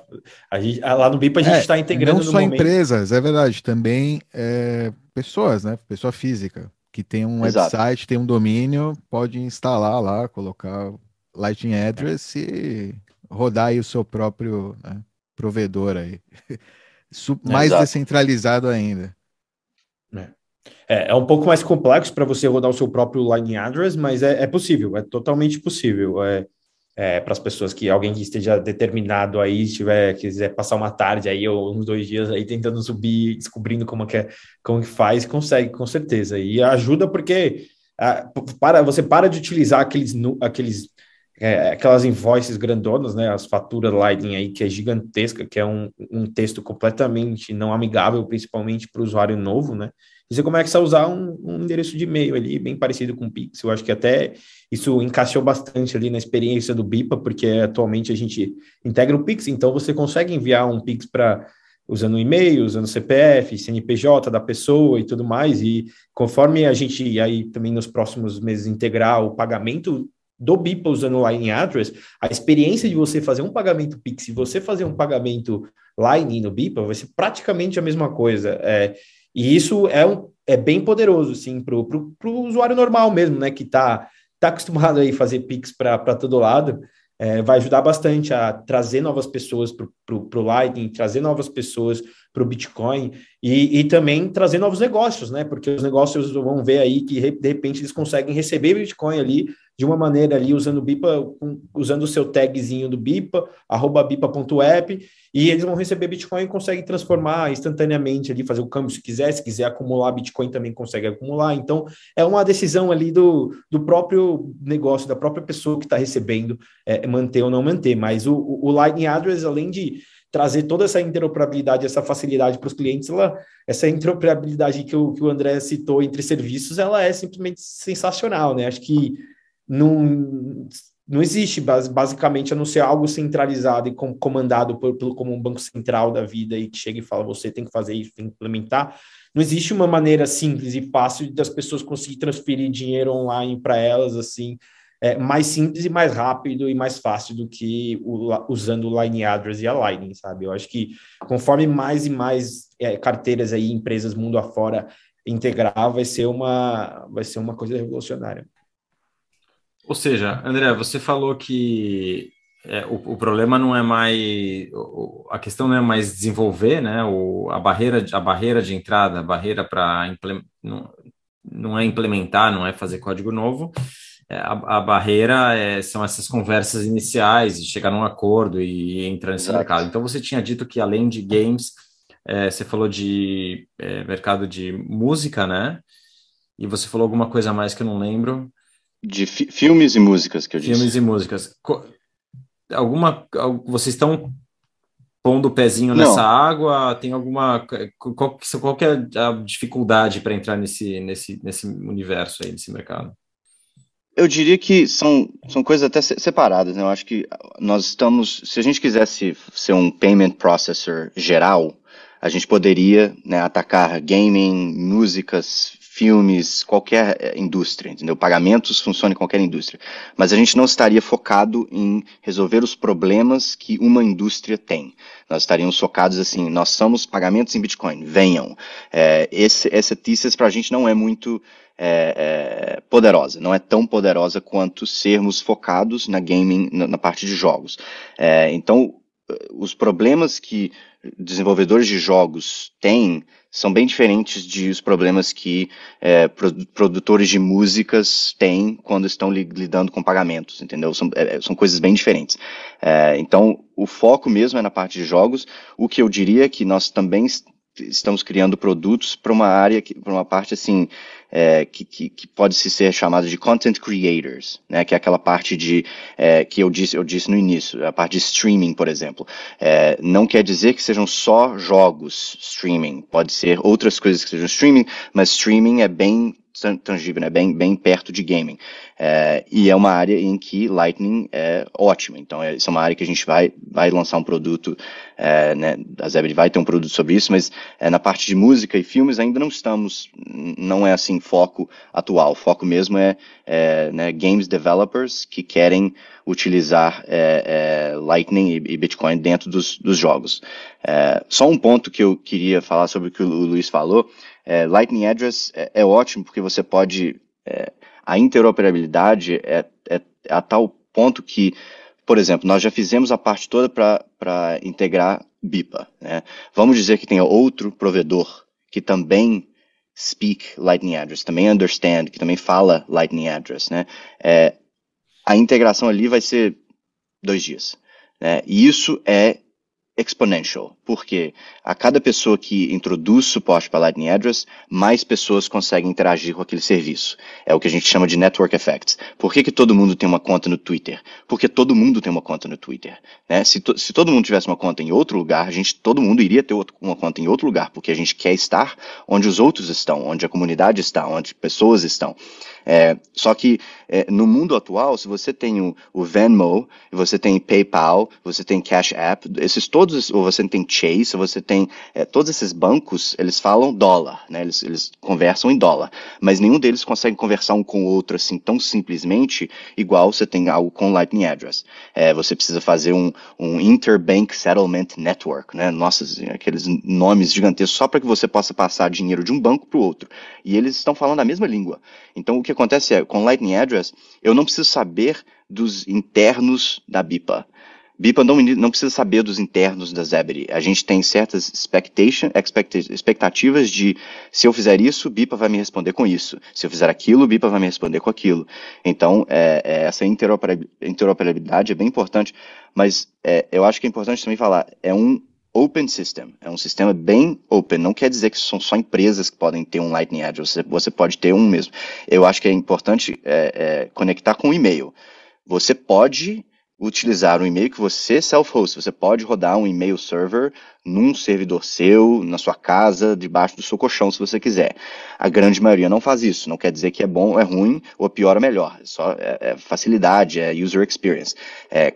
a gente, lá no BIP a gente está é, integrando não só momento. empresas, é verdade, também é, pessoas, né? Pessoa física que tem um Exato. website, tem um domínio, pode instalar lá, colocar Lightning Address e rodar aí o seu próprio né, provedor aí, [laughs] mais Exato. descentralizado ainda. É. É, é um pouco mais complexo para você rodar o seu próprio Lightning Address, mas é, é possível, é totalmente possível. É, é, para as pessoas que alguém que esteja determinado aí, tiver, quiser passar uma tarde aí ou uns dois dias aí tentando subir, descobrindo como que, é, como que faz, consegue com certeza. E ajuda porque a, para, você para de utilizar aqueles, aqueles é, aquelas invoices grandonas, né, as faturas Lightning aí, que é gigantesca, que é um, um texto completamente não amigável, principalmente para o usuário novo, né, e você começa a usar um, um endereço de e-mail ali, bem parecido com o Pix. Eu acho que até isso encaixou bastante ali na experiência do BIPA, porque atualmente a gente integra o Pix, então você consegue enviar um Pix para usando e-mail, usando CPF, CNPJ da pessoa e tudo mais, e conforme a gente aí também nos próximos meses integrar o pagamento do BIPA usando o Line Address, a experiência de você fazer um pagamento Pix e você fazer um pagamento Line no BIPA vai ser praticamente a mesma coisa. É, e isso é, um, é bem poderoso, sim, para o usuário normal mesmo, né, que está tá acostumado aí a fazer Pix para todo lado. É, vai ajudar bastante a trazer novas pessoas para o Lightning, trazer novas pessoas para o Bitcoin e, e, também trazer novos negócios, né? Porque os negócios vão ver aí que de repente eles conseguem receber Bitcoin ali de uma maneira ali usando o BIPA, usando o seu tagzinho do BIPA, arroba bipa.app, e eles vão receber Bitcoin e conseguem transformar instantaneamente ali, fazer o câmbio se quiser, se quiser acumular Bitcoin também consegue acumular. Então, é uma decisão ali do, do próprio negócio, da própria pessoa que está recebendo, é, manter ou não manter. Mas o, o Lightning Address, além de trazer toda essa interoperabilidade, essa facilidade para os clientes, ela, essa interoperabilidade que o, que o André citou entre serviços, ela é simplesmente sensacional, né? Acho que não, não existe basicamente a não ser algo centralizado e comandado por, pelo como um banco central da vida e que chega e fala você tem que fazer isso, tem que implementar. Não existe uma maneira simples e fácil das pessoas conseguir transferir dinheiro online para elas assim é, mais simples e mais rápido e mais fácil do que o, usando o Line Address e a Lightning, sabe? Eu acho que conforme mais e mais é, carteiras aí, empresas mundo afora integrar, vai ser uma, vai ser uma coisa revolucionária. Ou seja, André, você falou que é, o, o, problema não é mais a questão não é mais desenvolver, né? O, a barreira a barreira de entrada, a barreira para não, não é implementar, não é fazer código novo, é, a, a, barreira é, são essas conversas iniciais, de chegar num acordo e entrar nesse Exato. mercado. Então, você tinha dito que além de games, é, você falou de é, mercado de música, né? E você falou alguma coisa a mais que eu não lembro. De fi filmes e músicas, que eu filmes disse. Filmes e músicas. Alguma. Vocês estão pondo o pezinho não. nessa água? Tem alguma. Qual, qual que é a dificuldade para entrar nesse, nesse, nesse universo aí, nesse mercado? Eu diria que são, são coisas até separadas, né? Eu acho que nós estamos, se a gente quisesse ser um payment processor geral, a gente poderia né, atacar gaming, músicas, filmes, qualquer eh, indústria, entendeu? Pagamentos funcionam em qualquer indústria. Mas a gente não estaria focado em resolver os problemas que uma indústria tem. Nós estaríamos focados assim, nós somos pagamentos em Bitcoin, venham. É, esse, essa thesis para a gente não é muito é, é, poderosa, não é tão poderosa quanto sermos focados na gaming, na, na parte de jogos. Então, os problemas que desenvolvedores de jogos têm são bem diferentes de os problemas que é, produtores de músicas têm quando estão li lidando com pagamentos, entendeu? São, é, são coisas bem diferentes. É, então, o foco mesmo é na parte de jogos. O que eu diria é que nós também estamos criando produtos para uma área, para uma parte assim, é, que, que, que, pode se ser chamada de content creators, né, que é aquela parte de é, que eu disse, eu disse no início, a parte de streaming, por exemplo. É, não quer dizer que sejam só jogos streaming, pode ser outras coisas que sejam streaming, mas streaming é bem tangível, né? bem, bem perto de gaming. É, e é uma área em que Lightning é ótima. Então, é, isso é uma área que a gente vai, vai lançar um produto, é, né? a Zebra vai ter um produto sobre isso, mas é, na parte de música e filmes ainda não estamos, não é assim foco atual. O foco mesmo é, é né, games developers que querem utilizar é, é, Lightning e, e, Bitcoin dentro dos, dos jogos. só um ponto que eu queria falar sobre o que o Luiz falou, é, Lightning Address é, é, ótimo porque você pode. É, a interoperabilidade é, é, a tal ponto que, por exemplo, nós já fizemos a parte toda para integrar BIPA. Né? Vamos dizer que tenha outro provedor que também speak Lightning Address, também understand, que também fala Lightning Address. Né? É, a integração ali vai ser dois dias. Né? E isso é exponential, porque a cada pessoa que introduz suporte para Lightning Address, mais pessoas conseguem interagir com aquele serviço. É o que a gente chama de network effects. Por que, que todo mundo tem uma conta no Twitter? Porque todo mundo tem uma conta no Twitter. Né? Se, to, se todo mundo tivesse uma conta em outro lugar, a gente, todo mundo iria ter uma conta em outro lugar, porque a gente quer estar onde os outros estão, onde a comunidade está, onde pessoas estão. É, só que é, no mundo atual, se você tem o, o Venmo, você tem PayPal, você tem Cash App, esses todos, ou você tem Chase, ou você tem é, todos esses bancos, eles falam dólar, né? Eles, eles conversam em dólar, mas nenhum deles consegue conversar um com o outro assim tão simplesmente, igual você tem algo com Lightning Address. É, você precisa fazer um, um Interbank Settlement Network, né? Nossa, aqueles nomes gigantescos só para que você possa passar dinheiro de um banco para o outro. E eles estão falando a mesma língua. Então o que acontece é, com Lightning Address, eu não preciso saber dos internos da BIPA. BIPA não, não, precisa saber dos internos da Zebedee. A gente tem certas expectation, expectativas de se eu fizer isso, BIPA vai me responder com isso. Se eu fizer aquilo, BIPA vai me responder com aquilo. Então, é, é, essa interoperabilidade é bem importante, mas é, eu acho que é importante também falar, é um open system, é um sistema bem open, não quer dizer que são só empresas que podem ter um Lightning Address, você, você pode ter um mesmo. Eu acho que é importante é, é, conectar com o e-mail. Você pode utilizar um e-mail que você self-host. Você pode rodar um e-mail server num servidor seu, na sua casa, debaixo do seu colchão, se você quiser. A grande maioria não faz isso. Não quer dizer que é bom, é ruim, ou pior ou melhor. É só é, é facilidade, é user experience. É,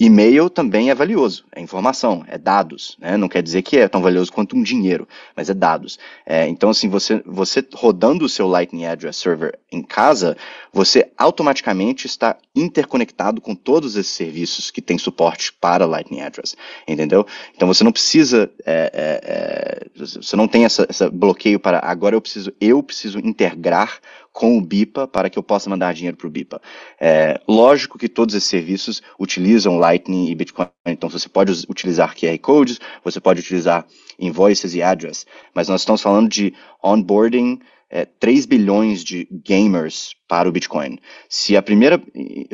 E-mail também é valioso, é informação, é dados, né? Não quer dizer que é tão valioso quanto um dinheiro, mas é dados. É, então, assim, você, você rodando o seu Lightning Address Server em casa, você automaticamente está interconectado com todos esses serviços que têm suporte para Lightning Address, entendeu? Então, você não precisa, é, é, é você não tem essa bloqueio para agora eu preciso, eu preciso integrar com o BIPA para que eu possa mandar dinheiro para o BIPA. É, lógico que todos esses serviços utilizam Lightning e Bitcoin, então você pode utilizar QR codes, você pode utilizar invoices e address, mas nós estamos falando de onboarding é, 3 bilhões de gamers para o Bitcoin. Se a primeira,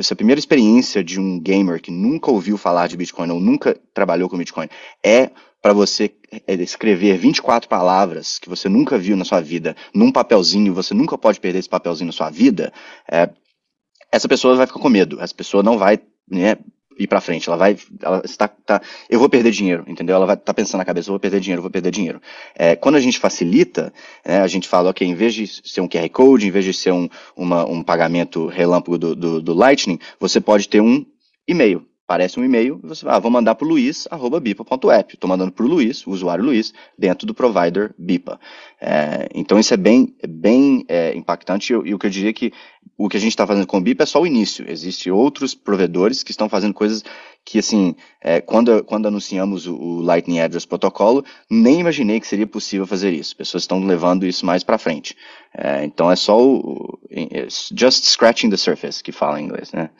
se a primeira experiência de um gamer que nunca ouviu falar de Bitcoin ou nunca trabalhou com Bitcoin é para você é, escrever 24 palavras que você nunca viu na sua vida num papelzinho, você nunca pode perder esse papelzinho na sua vida, é, essa pessoa vai ficar com medo, essa pessoa não vai né, ir para frente, ela vai, ela está, tá, eu vou perder dinheiro, entendeu? Ela vai tá pensando na cabeça, eu vou perder dinheiro, eu vou perder dinheiro. É, quando a gente facilita, né, a gente fala, ok, em vez de ser um QR Code, em vez de ser um, uma, um pagamento relâmpago do, do, do Lightning, você pode ter um e-mail aparece um e-mail você vai, ah, vou mandar para o luiz, arroba bipa.app. Estou mandando para o Luiz, o usuário Luiz, dentro do provider Bipa. É, então isso é bem, bem é, impactante e, o que eu diria que o que a gente está fazendo com o Bipa é só o início. Existem outros provedores que estão fazendo coisas que, assim, é, quando, quando anunciamos o, o, Lightning Address Protocolo, nem imaginei que seria possível fazer isso. Pessoas estão levando isso mais para frente. É, então é só o, just scratching the surface, que fala em inglês, né?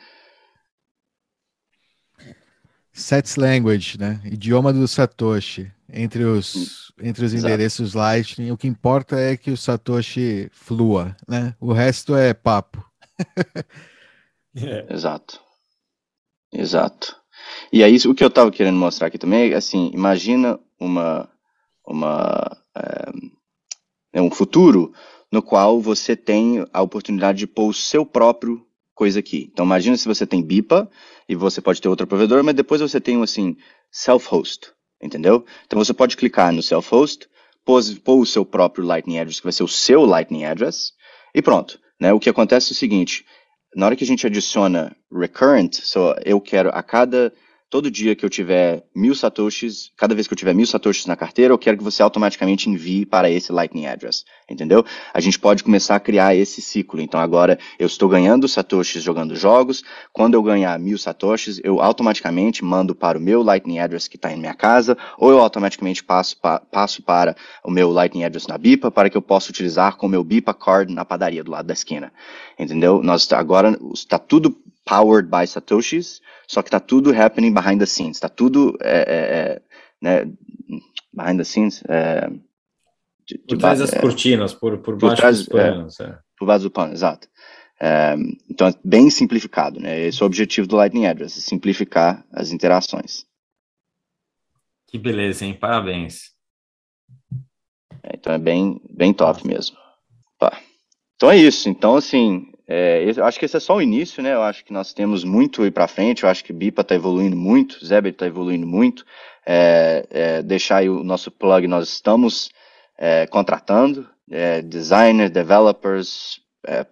Sets Language, né? Idioma do Satoshi. Entre os, entre os endereços Lightning, o que importa é que o Satoshi flua, né? O resto é papo. [laughs] é. Exato. Exato. E aí, o que eu estava querendo mostrar aqui também é, assim, imagina uma, uma, é, um futuro no qual você tem a oportunidade de pôr o seu próprio coisa aqui. Então, imagina se você tem BIPA, e você pode ter outro provedor, mas depois você tem assim, self-host, entendeu? Então você pode clicar no self-host, pôr o seu próprio Lightning Address, que vai ser o seu Lightning Address, e pronto. Né? O que acontece é o seguinte, na hora que a gente adiciona recurrent, so eu quero a cada todo dia que eu tiver mil satoshis, cada vez que eu tiver mil satoshis na carteira, eu quero que você automaticamente envie para esse Lightning Address, entendeu? A gente pode começar a criar esse ciclo. Então agora eu estou ganhando satoshis jogando jogos. Quando eu ganhar mil satoshis, eu automaticamente mando para o meu Lightning Address que está em minha casa, ou eu automaticamente passo, pa, passo para o meu Lightning Address na BIPA para que eu possa utilizar com o meu BIPA Card na padaria do lado da esquina, entendeu? Nós agora está tudo powered by satoshis só que tá tudo happening behind the scenes, tá tudo, é, é, é né, behind the scenes, é, de, por trás das é, cortinas, por, por, por baixo trás, dos panos. É. Por baixo do pano, exato. então é bem simplificado, né? Esse é o objetivo do Lightning Address, simplificar as interações. Que beleza, hein? Parabéns. então é bem, bem top mesmo. Então é isso. Então, assim, é, eu acho que esse é só o início, né? Eu acho que nós temos muito para frente. Eu acho que Bipa está evoluindo muito, Zebra está evoluindo muito. É, é, deixar aí o nosso plug, nós estamos é, contratando é, designers, developers, é,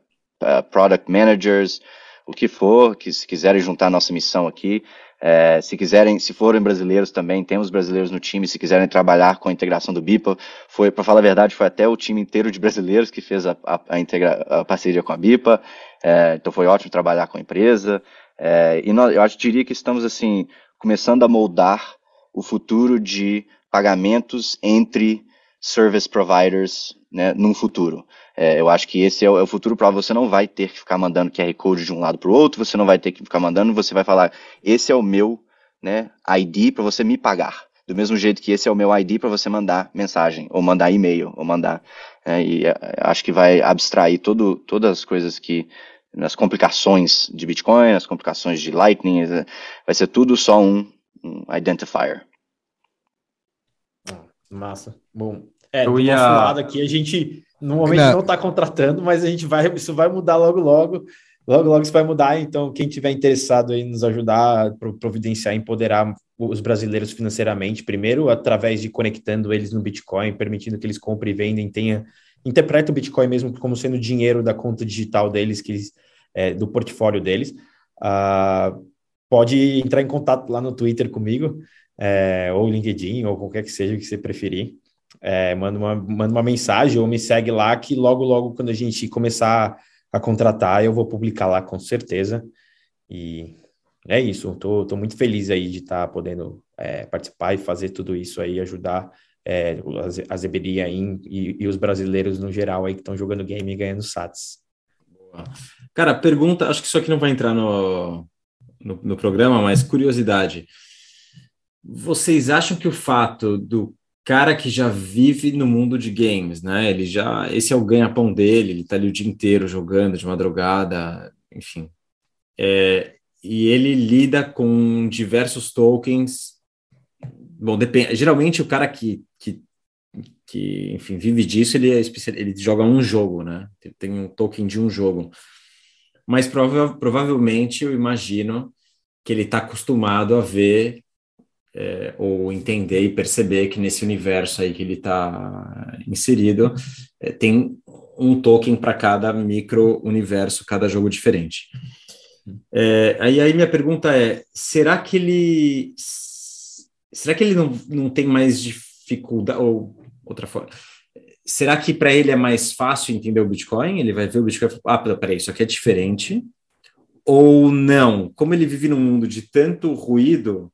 product managers, o que for, que se quiserem juntar a nossa missão aqui, É, se quiserem, se forem brasileiros também, temos brasileiros no time, se quiserem trabalhar com a integração do BIPA, foi, para falar a verdade, foi até o time inteiro de brasileiros que fez a, a, a, integra, a parceria com a BIPA, é, então foi ótimo trabalhar com a empresa, é, e nós, eu acho, diria que estamos, assim, começando a moldar o futuro de pagamentos entre service providers né, num futuro. É, eu acho que esse é o, é o futuro para você não vai ter que ficar mandando QR Code de um lado para o outro, você não vai ter que ficar mandando, você vai falar, esse é o meu né, ID para você me pagar. Do mesmo jeito que esse é o meu ID para você mandar mensagem, ou mandar e-mail, ou mandar. É, e é, acho que vai abstrair todo, todas as coisas que. nas complicações de Bitcoin, as complicações de Lightning, é, vai ser tudo só um, um identifier. Massa. Bom, é, do ia... nosso lado aqui, a gente no momento não está contratando, mas a gente vai, isso vai mudar logo, logo. Logo, logo isso vai mudar. Então, quem tiver interessado em nos ajudar a providenciar, empoderar os brasileiros financeiramente, primeiro, através de conectando eles no Bitcoin, permitindo que eles comprem e vendem, tenha, interpreta o Bitcoin mesmo como sendo dinheiro da conta digital deles, que eles, é, do portfólio deles. Uh, pode entrar em contato lá no Twitter comigo, é, ou LinkedIn, ou qualquer que seja que você preferir é, manda, uma, manda uma mensagem ou me segue lá que logo, logo, quando a gente começar a contratar, eu vou publicar lá com certeza. E é isso, tô, tô muito feliz aí de estar tá podendo é, participar e fazer tudo isso aí, ajudar é, a Zeberia e, e, os brasileiros no geral aí que estão jogando game e ganhando sats. Cara, pergunta, acho que isso aqui não vai entrar no, no, no programa, mas curiosidade. Vocês acham que o fato do cara que já vive no mundo de games, né? Ele já, esse é o ganha-pão dele, ele tá ali o dia inteiro jogando de madrugada, enfim. É, e ele lida com diversos tokens. Bom, depende. Geralmente o cara que, que, que enfim, vive disso, ele é especial, ele joga um jogo, né? Ele tem um token de um jogo. Mas prova, provavelmente eu imagino que ele está acostumado a ver é, ou entender e perceber que nesse universo aí que ele está inserido é, tem um token para cada micro universo, cada jogo diferente. É, aí, aí minha pergunta é: será que ele será que ele não, não tem mais dificuldade ou outra forma? Será que para ele é mais fácil entender o Bitcoin? Ele vai ver o Bitcoin e falar, ah, peraí, isso aqui é diferente. Ou não? Como ele vive num mundo de tanto ruído,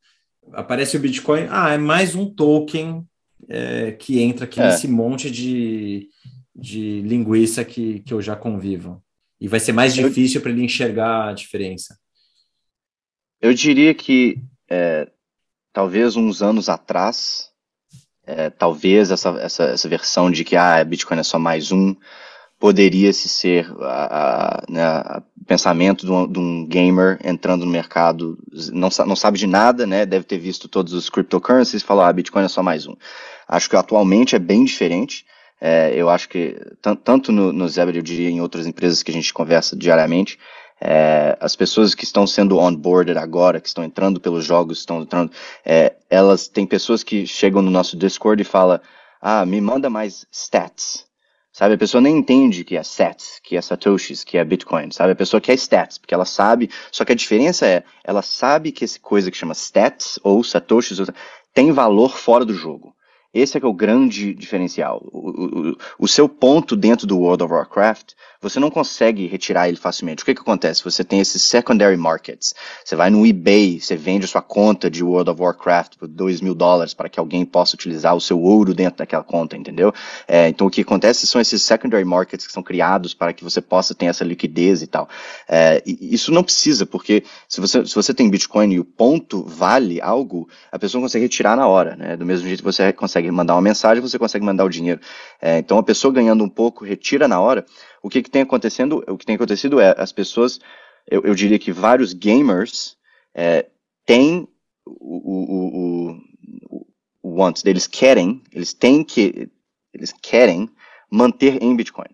aparece o Bitcoin, ah, é mais um token é, que entra aqui é. nesse monte de, de linguiça que, que eu já convivo. E vai ser mais difícil para ele enxergar a diferença. Eu diria que é, talvez uns anos atrás, é, talvez essa, essa, essa versão de que ah, Bitcoin é só mais um, poderia se ser a, a, né, a pensamento de um, de um, gamer entrando no mercado, não, não sabe de nada, né? Deve ter visto todos os cryptocurrencies e falou, ah, Bitcoin é só mais um. Acho que atualmente é bem diferente. É, eu acho que tanto no, no Zebra, eu diria em outras empresas que a gente conversa diariamente, é, as pessoas que estão sendo onboarded agora, que estão entrando pelos jogos, estão entrando, é, elas têm pessoas que chegam no nosso Discord e falam, ah, me manda mais stats, Sabe, a pessoa nem entende que é sats, que é satoshis, que é bitcoin, sabe? A pessoa quer stats, porque ela sabe, só que a diferença é, ela sabe que essa coisa que chama stats ou satoshis tem valor fora do jogo. Esse é que é o grande diferencial. O, o, o, seu ponto dentro do World of Warcraft, você não consegue retirar ele facilmente. O que, que acontece? Você tem esses secondary markets. Você vai no eBay, você vende a sua conta de World of Warcraft por 2 mil dólares para que alguém possa utilizar o seu ouro dentro daquela conta, entendeu? É, então o que acontece são esses secondary markets que são criados para que você possa ter essa liquidez e tal. É, e isso não precisa, porque se você, se você tem Bitcoin e o ponto vale algo, a pessoa consegue retirar na hora, né? Do mesmo jeito que você consegue consegue mandar uma mensagem, você consegue mandar o dinheiro. É, então a pessoa ganhando um pouco, retira na hora. O que, que tem acontecendo? O que tem acontecido é as pessoas, eu, eu diria que vários gamers é, têm o, o, o, o want, eles querem, eles têm que, eles querem manter em Bitcoin.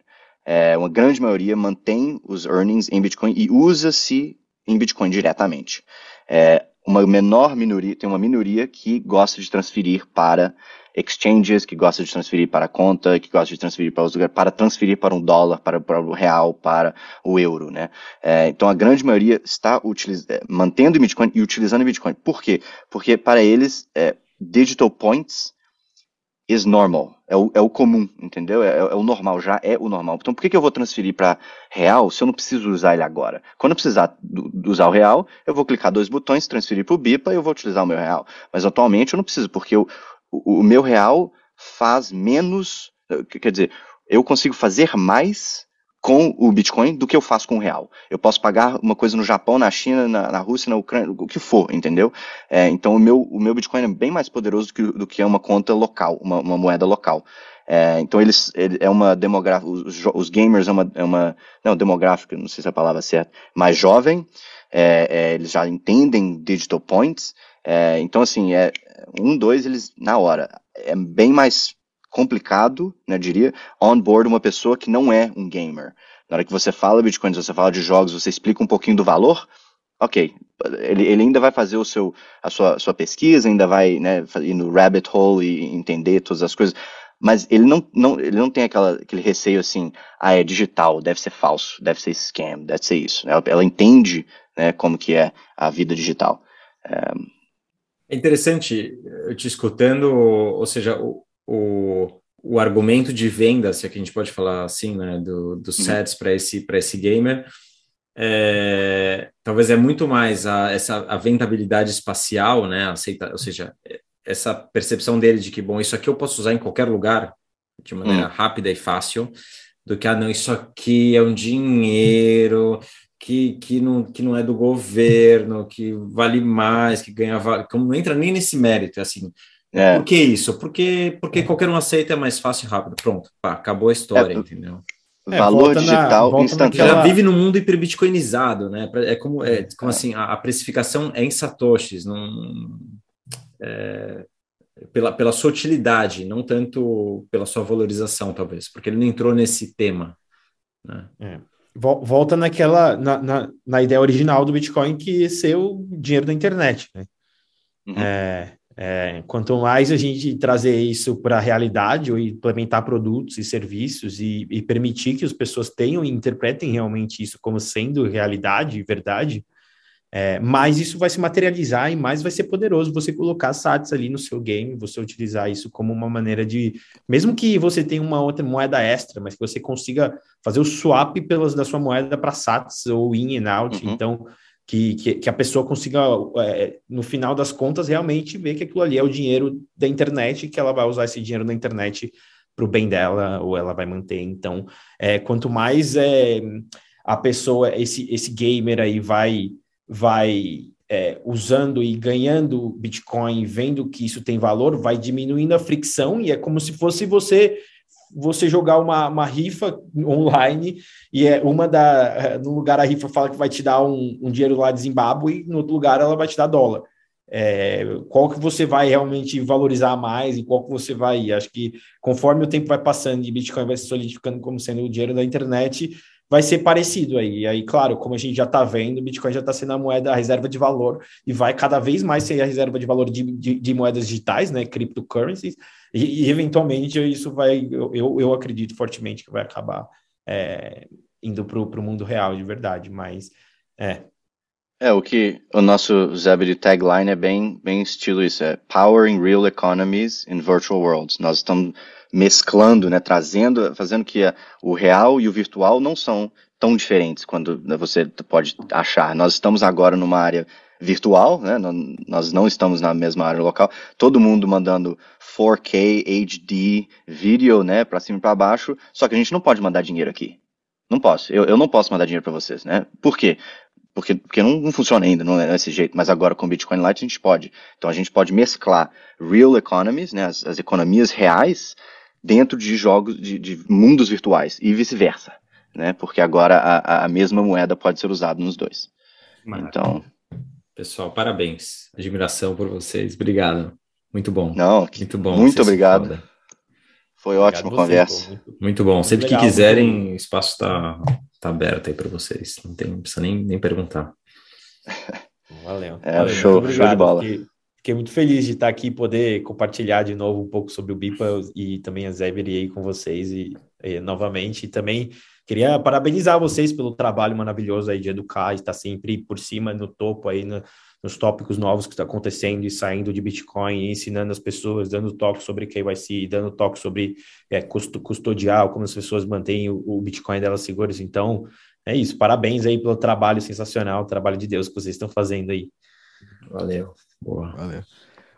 É, uma grande maioria mantém os earnings em Bitcoin e usa-se em Bitcoin diretamente. É, uma menor minoria, tem uma minoria que gosta de transferir para exchanges, que gosta de transferir para a conta, que gosta de transferir para os lugares, para transferir para um dólar, para, para o real, para o euro, né? É, então a grande maioria está é, mantendo o Bitcoin e utilizando o Bitcoin. Por quê? Porque para eles, é, digital points is normal. É o, é o comum, entendeu? É, é, o normal, já é o normal. Então por que, que eu vou transferir para real se eu não preciso usar ele agora? Quando eu precisar do, usar o real, eu vou clicar dois botões, transferir para o BIPA e eu vou utilizar o meu real. Mas atualmente eu não preciso, porque eu, o, o meu real faz menos. Quer dizer, eu consigo fazer mais com o Bitcoin do que eu faço com o real. Eu posso pagar uma coisa no Japão, na China, na, na Rússia, na Ucrânia, o que for, entendeu? É, então o meu, o meu Bitcoin é bem mais poderoso do que, do que uma conta local, uma, uma moeda local. É, então eles ele, é uma demográfica, os, os, gamers é uma, é uma não demográfica, não sei se é a palavra é certa, mais jovem. É, é, eles já entendem digital points. É, então assim é um, dois eles na hora é bem mais complicado, né, diria, onboard uma pessoa que não é um gamer. Na hora que você fala Bitcoin, você fala de jogos, você explica um pouquinho do valor, ok, ele, ele ainda vai fazer o seu, a sua, sua pesquisa, ainda vai né, ir no rabbit hole e entender todas as coisas, mas ele não, não, ele não tem aquela, aquele receio assim, ah, é digital, deve ser falso, deve ser scam, deve ser isso. Ela, ela entende né, como que é a vida digital. É... é interessante, eu te escutando, ou seja, o, o, o argumento de venda, se é que a gente pode falar assim, né, do, dos uhum. sets para esse, esse gamer, é, talvez é muito mais a, essa a ventabilidade espacial, né, aceita, ou seja, essa percepção dele de que, bom, isso aqui eu posso usar em qualquer lugar, de maneira uhum. rápida e fácil, do que, ah, não, isso aqui é um dinheiro que, que, não, que não é do governo, que vale mais, que ganha, como não entra nem nesse mérito, é assim, é. Por que isso? Porque, porque qualquer um aceita é mais fácil e rápido. Pronto, pá, acabou a história, é, entendeu? É, valor digital na, instantâneo. Já vive no mundo hiperbitcoinizado, né? É como, é, como assim, a, a, precificação é em satoshis, não, é, pela, pela sua utilidade, não tanto pela sua valorização, talvez, porque ele não entrou nesse tema. Né? É. Volta naquela, na, na, na, ideia original do Bitcoin, que ser o dinheiro da internet, né? Uhum. É, é, quanto mais a gente trazer isso para a realidade ou implementar produtos e serviços e, e, permitir que as pessoas tenham e interpretem realmente isso como sendo realidade e verdade, é, mais isso vai se materializar e mais vai ser poderoso você colocar SATs ali no seu game, você utilizar isso como uma maneira de, mesmo que você tenha uma outra moeda extra, mas que você consiga fazer o swap pelas da sua moeda para SATs ou in and out, uhum. então que, que, que, a pessoa consiga, é, no final das contas, realmente ver que aquilo ali é o dinheiro da internet e que ela vai usar esse dinheiro na internet para o bem dela ou ela vai manter. Então, é, quanto mais é, a pessoa, esse, esse gamer aí vai, vai é, usando e ganhando Bitcoin, vendo que isso tem valor, vai diminuindo a fricção e é como se fosse você você jogar uma, uma rifa [laughs] online e é uma da no lugar a rifa fala que vai te dar um, um dinheiro lá de Zimbábue e no outro lugar ela vai te dar dólar. É, qual que você vai realmente valorizar mais e qual que você vai acho que conforme o tempo vai passando e Bitcoin vai se solidificando como sendo o dinheiro da internet vai ser parecido aí. E aí, claro, como a gente já está vendo, o Bitcoin já está sendo a moeda, a reserva de valor, e vai cada vez mais ser a reserva de valor de, de, de moedas digitais, né? Cryptocurrencies, e, e, eventualmente isso vai, eu, eu acredito fortemente que vai acabar é, indo para o mundo real de verdade, mas é. É, o que o nosso Zebedee tagline é bem, bem estilo isso, é Powering Real Economies in Virtual Worlds. Nós estamos mesclando, né, trazendo, fazendo que a, o real e o virtual não são tão diferentes quando né, você pode achar. Nós estamos agora numa área virtual, né? Nós não estamos na mesma área local. Todo mundo mandando 4K HD vídeo, né, para cima e para baixo. Só que a gente não pode mandar dinheiro aqui. Não posso. Eu, eu não posso mandar dinheiro para vocês, né? Por quê? Porque, porque não, não, funciona ainda, não é desse jeito. Mas agora com Bitcoin Lite a gente pode. Então a gente pode mesclar real economies, né, as, as economias reais, dentro de jogos, de, de mundos virtuais e vice-versa, né? Porque agora a, a mesma moeda pode ser usada nos dois. Maravilha. Então Pessoal, parabéns. Admiração por vocês. Obrigado. Muito bom. Não, muito bom. Muito obrigado. Foi ótima conversa. Muito, muito, bom. Sempre legal, que quiserem, o espaço está tá aberto aí para vocês. Não tem, não precisa nem, nem perguntar. Valeu. É, Valeu. Show, show de bola. Fiquei, fiquei muito feliz de estar aqui poder compartilhar de novo um pouco sobre o BIPA e também a Zebri aí com vocês e, e novamente. E também queria parabenizar vocês pelo trabalho maravilhoso aí de educar, estar sempre por cima, no topo aí, no, nos tópicos novos que está acontecendo e saindo de Bitcoin, e ensinando as pessoas, dando toque sobre KYC, dando toque sobre é, custodial, como as pessoas mantêm o, o Bitcoin delas seguras. Então, é isso. Parabéns aí pelo trabalho sensacional, o trabalho de Deus que vocês estão fazendo aí. Valeu. Boa. Valeu.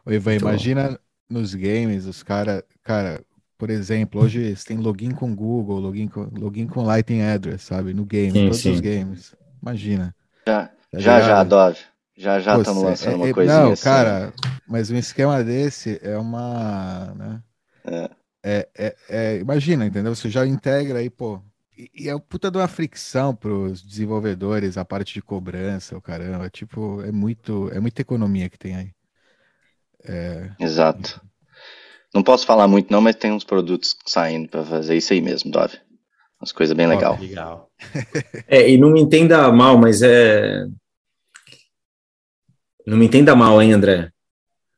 Oi, Ivan, imagina bom. nos games, os caras, cara, por exemplo, hoje você tem login com Google, login com, login com Lightning Address, sabe? No game, sim, todos sim. os games. Imagina. Já, tá já, já, Dove. Já já estamos lançando é, uma é, coisinha Não, assim. cara, mas um esquema desse é uma. Né? É. É, é, é, imagina, entendeu? Você já integra aí, pô. E, e é um puta de uma fricção para os desenvolvedores, a parte de cobrança, o caramba. Tipo, é muito, é muita economia que tem aí. É... Exato. Não posso falar muito, não, mas tem uns produtos saindo para fazer isso aí mesmo, Dove. Umas coisas bem legal. Oh, legal. [laughs] é, e não me entenda mal, mas é não me entenda mal, hein, André?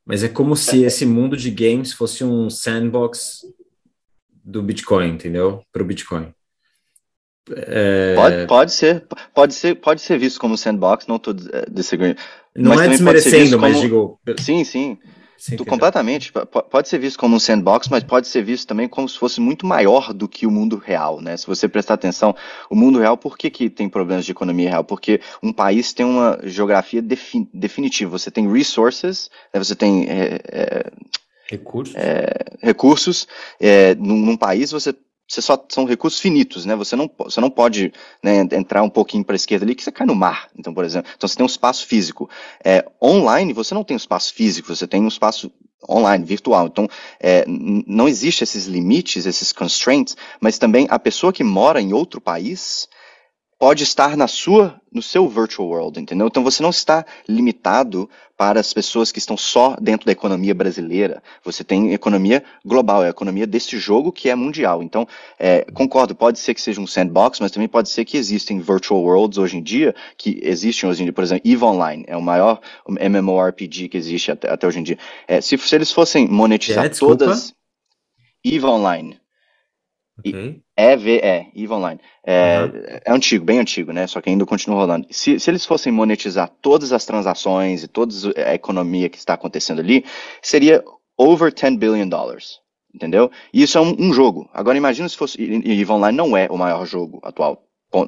Mas é como se [laughs] esse mundo de games fosse um sandbox do Bitcoin, entendeu? Para o Bitcoin. É... Pode, pode ser, pode ser, pode ser visto como sandbox. Não estou uh, disagreeing. Não mas é desmerecendo, mas como... digo. Sim, sim. Sim, completamente. Pode ser visto como um sandbox, mas pode ser visto também como se fosse muito maior do que o mundo real, né? Se você prestar atenção, o mundo real, por que, que tem problemas de economia real? Porque um país tem uma geografia defin definitiva. Você tem resources, né? você tem é, é, recursos. É, recursos. É, num, num país você você só são recursos finitos, né? Você não, você não pode né, entrar um pouquinho para a esquerda ali que você cai no mar. Então, por exemplo, então você tem um espaço físico. É, online você não tem um espaço físico, você tem um espaço online, virtual. Então, é, não existe esses limites, esses constraints, mas também a pessoa que mora em outro país, pode estar na sua, no seu virtual world, entendeu? Então você não está limitado para as pessoas que estão só dentro da economia brasileira. Você tem economia global, é a economia desse jogo que é mundial. Então, é, concordo, pode ser que seja um sandbox, mas também pode ser que existem virtual worlds hoje em dia, que existem hoje em dia, por exemplo, EVE Online é o maior MMORPG que existe até, até hoje em dia. É, se, se, eles fossem monetizar é, todas... EVE Online. Okay. EVE, EVE Online. É, uhum. é, antigo, bem antigo, né? Só que ainda continua rolando. Se, se eles fossem monetizar todas as transações e toda a economia que está acontecendo ali, seria over 10 billion dollars. Entendeu? E isso é um, um jogo. Agora imagina se fosse. E EVE Online não é o maior jogo atual.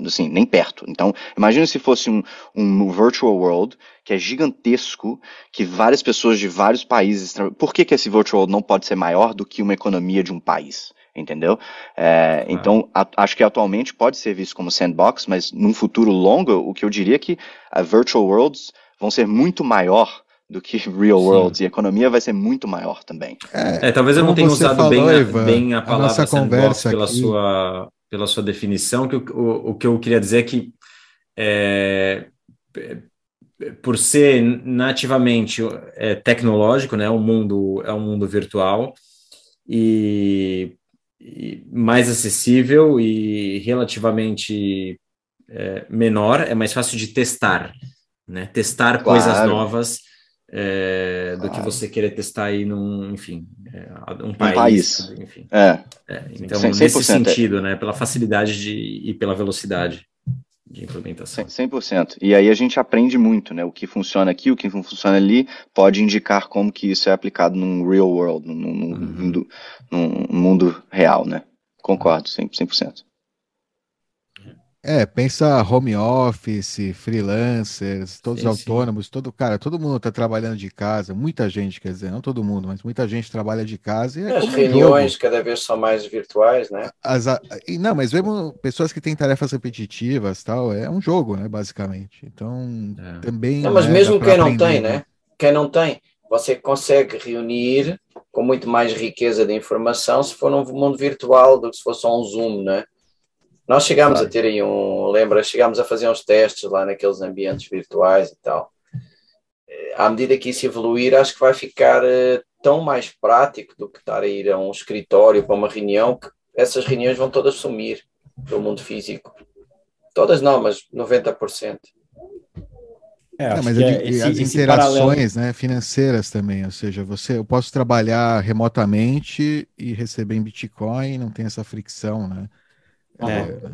Assim, nem perto. Então, imagina se fosse um, um virtual world que é gigantesco, que várias pessoas de vários países. Por que, que esse virtual world não pode ser maior do que uma economia de um país? Entendeu? É, Então, a, acho que atualmente pode ser visto como sandbox, mas num futuro longo, o que eu diria é que a virtual worlds vão ser muito maior do que [laughs] real Sim. worlds e a economia vai ser muito maior também. É, é talvez eu não tenha usado falou, bem, a, bem a palavra a sandbox pela sua, pela sua definição, que o, o, o, que eu queria dizer é que é, por ser nativamente é, tecnológico, né, o mundo é um mundo virtual e mais acessível e relativamente é, menor, é mais fácil de testar, né? Testar claro. coisas novas é, claro. do que você querer testar aí num, enfim, é, um país, um país. enfim. É. é então, 100%, nesse é. sentido, né? Pela facilidade de, e pela velocidade de implementação. 100%. E aí a gente aprende muito, né? O que funciona aqui, o que não funciona ali, pode indicar como que isso é aplicado num real world, num, num, uhum. Num mundo real, né? Concordo, 100%. 100%. É, pensa home office, freelancers, todos sim, autônomos, sim. todo cara, todo mundo está trabalhando de casa, muita gente, quer dizer, não todo mundo, mas muita gente trabalha de casa. E é As reuniões cada vez são mais virtuais, né? As, e, não, mas mesmo pessoas que têm tarefas repetitivas, tal, é um jogo, né, basicamente. Então, é. também. Não, mas né, mesmo quem não tem, né? né? Quem não tem, você consegue reunir com muito mais riqueza de informação se for num mundo virtual do que se fosse um Zoom, né? Nós chegámos claro. a ter aí um, lembra, chegámos a fazer uns testes lá naqueles ambientes virtuais e tal. Eh, à medida que isso evoluir, acho que vai ficar uh, tão mais prático do que estar a ir a um escritório para uma reunião, que essas reuniões vão todas sumir do mundo físico. Todas não, mas 90%. É, mas é, esse, as interações né, financeiras também, ou seja, você, eu posso trabalhar remotamente e receber em Bitcoin, não tem essa fricção, né?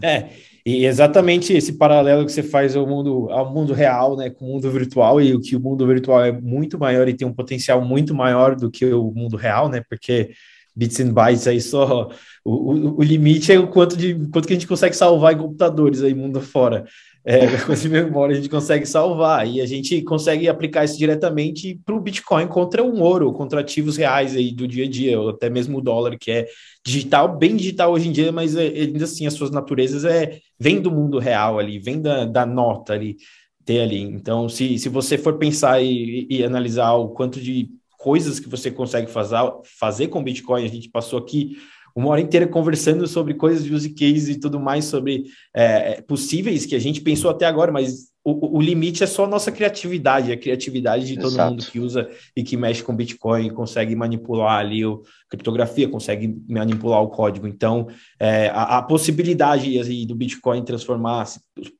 É, é, e exatamente esse paralelo que você faz ao mundo, ao mundo real, né, com o mundo virtual, e o que o mundo virtual é muito maior e tem um potencial muito maior do que o mundo real, né, porque bits and bytes aí só, o, o, o limite é o quanto, de, quanto que a gente consegue salvar em computadores aí mundo fora é, [laughs] com esse memória a gente consegue salvar e a gente consegue aplicar isso diretamente para o Bitcoin contra um ouro, contra ativos reais aí do dia a dia, ou até mesmo o dólar, que é digital, bem digital hoje em dia, mas é, ainda assim as suas naturezas é, vem do mundo real ali, vem da, da nota ali, ter ali. Então, se, se você for pensar e, e analisar o quanto de coisas que você consegue fazer, fazer com Bitcoin, a gente passou aqui uma hora inteira conversando sobre coisas de use case e tudo mais, sobre é, possíveis que a gente pensou até agora, mas o, o, limite é só a nossa criatividade, a criatividade de todo Exato. mundo que usa e que mexe com Bitcoin, consegue manipular ali o criptografia, consegue manipular o código. Então, é, a, a, possibilidade assim, do Bitcoin transformar,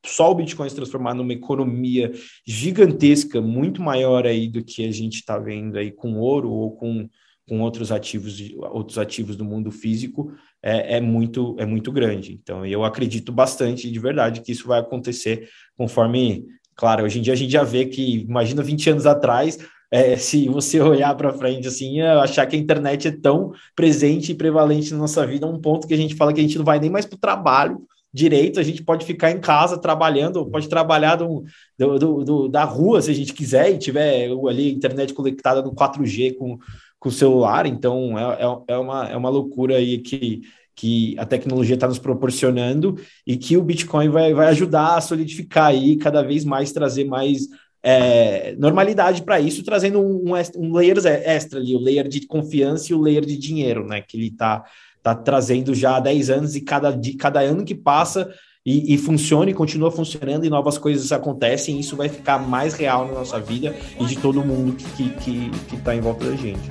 só o Bitcoin se transformar numa economia gigantesca, muito maior aí do que a gente está vendo aí com ouro ou com com outros ativos, outros ativos do mundo físico é, é, muito é muito grande. Então eu acredito bastante de verdade que isso vai acontecer conforme, claro, hoje em dia a gente já vê que imagina 20 anos atrás, é, se você [laughs] olhar para frente assim, achar que a internet é tão presente e prevalente na nossa vida, um ponto que a gente fala que a gente não vai nem mais para o trabalho direito, a gente pode ficar em casa trabalhando, pode trabalhar do, do, do, da rua se a gente quiser e tiver ali internet conectada no 4G com com o celular, então é, é, é, uma, é uma loucura aí que, que a tecnologia está nos proporcionando e que o Bitcoin vai, vai ajudar a solidificar aí, cada vez mais trazer mais é, normalidade para isso, trazendo um, um, layer extra ali, o layer de confiança e o layer de dinheiro, né? Que ele está tá trazendo já há 10 anos e cada, de, cada ano que passa e, e funciona e continua funcionando e novas coisas acontecem, e isso vai ficar mais real na nossa vida e de todo mundo que está que, que, que tá em volta da gente.